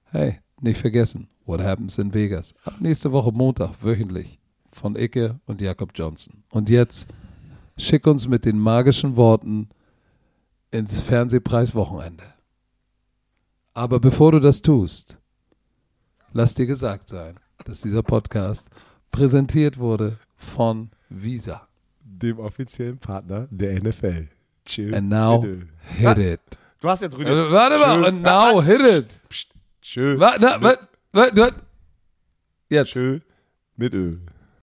[SPEAKER 1] hey, nicht vergessen, What Happens in Vegas. Ab nächste Woche Montag, wöchentlich, von Icke und Jakob Johnson. Und jetzt schick uns mit den magischen Worten ins Fernsehpreiswochenende. Aber bevor du das tust, lass dir gesagt sein, dass dieser Podcast präsentiert wurde von Visa,
[SPEAKER 2] dem offiziellen Partner der NFL.
[SPEAKER 1] Chill. And now hit it.
[SPEAKER 2] Du hast jetzt Rüdiger.
[SPEAKER 1] Äh, warte mal, and now hit it.
[SPEAKER 2] Psst, psst, schön.
[SPEAKER 1] Warte, warte, warte. Jetzt.
[SPEAKER 2] Schön mit Öl.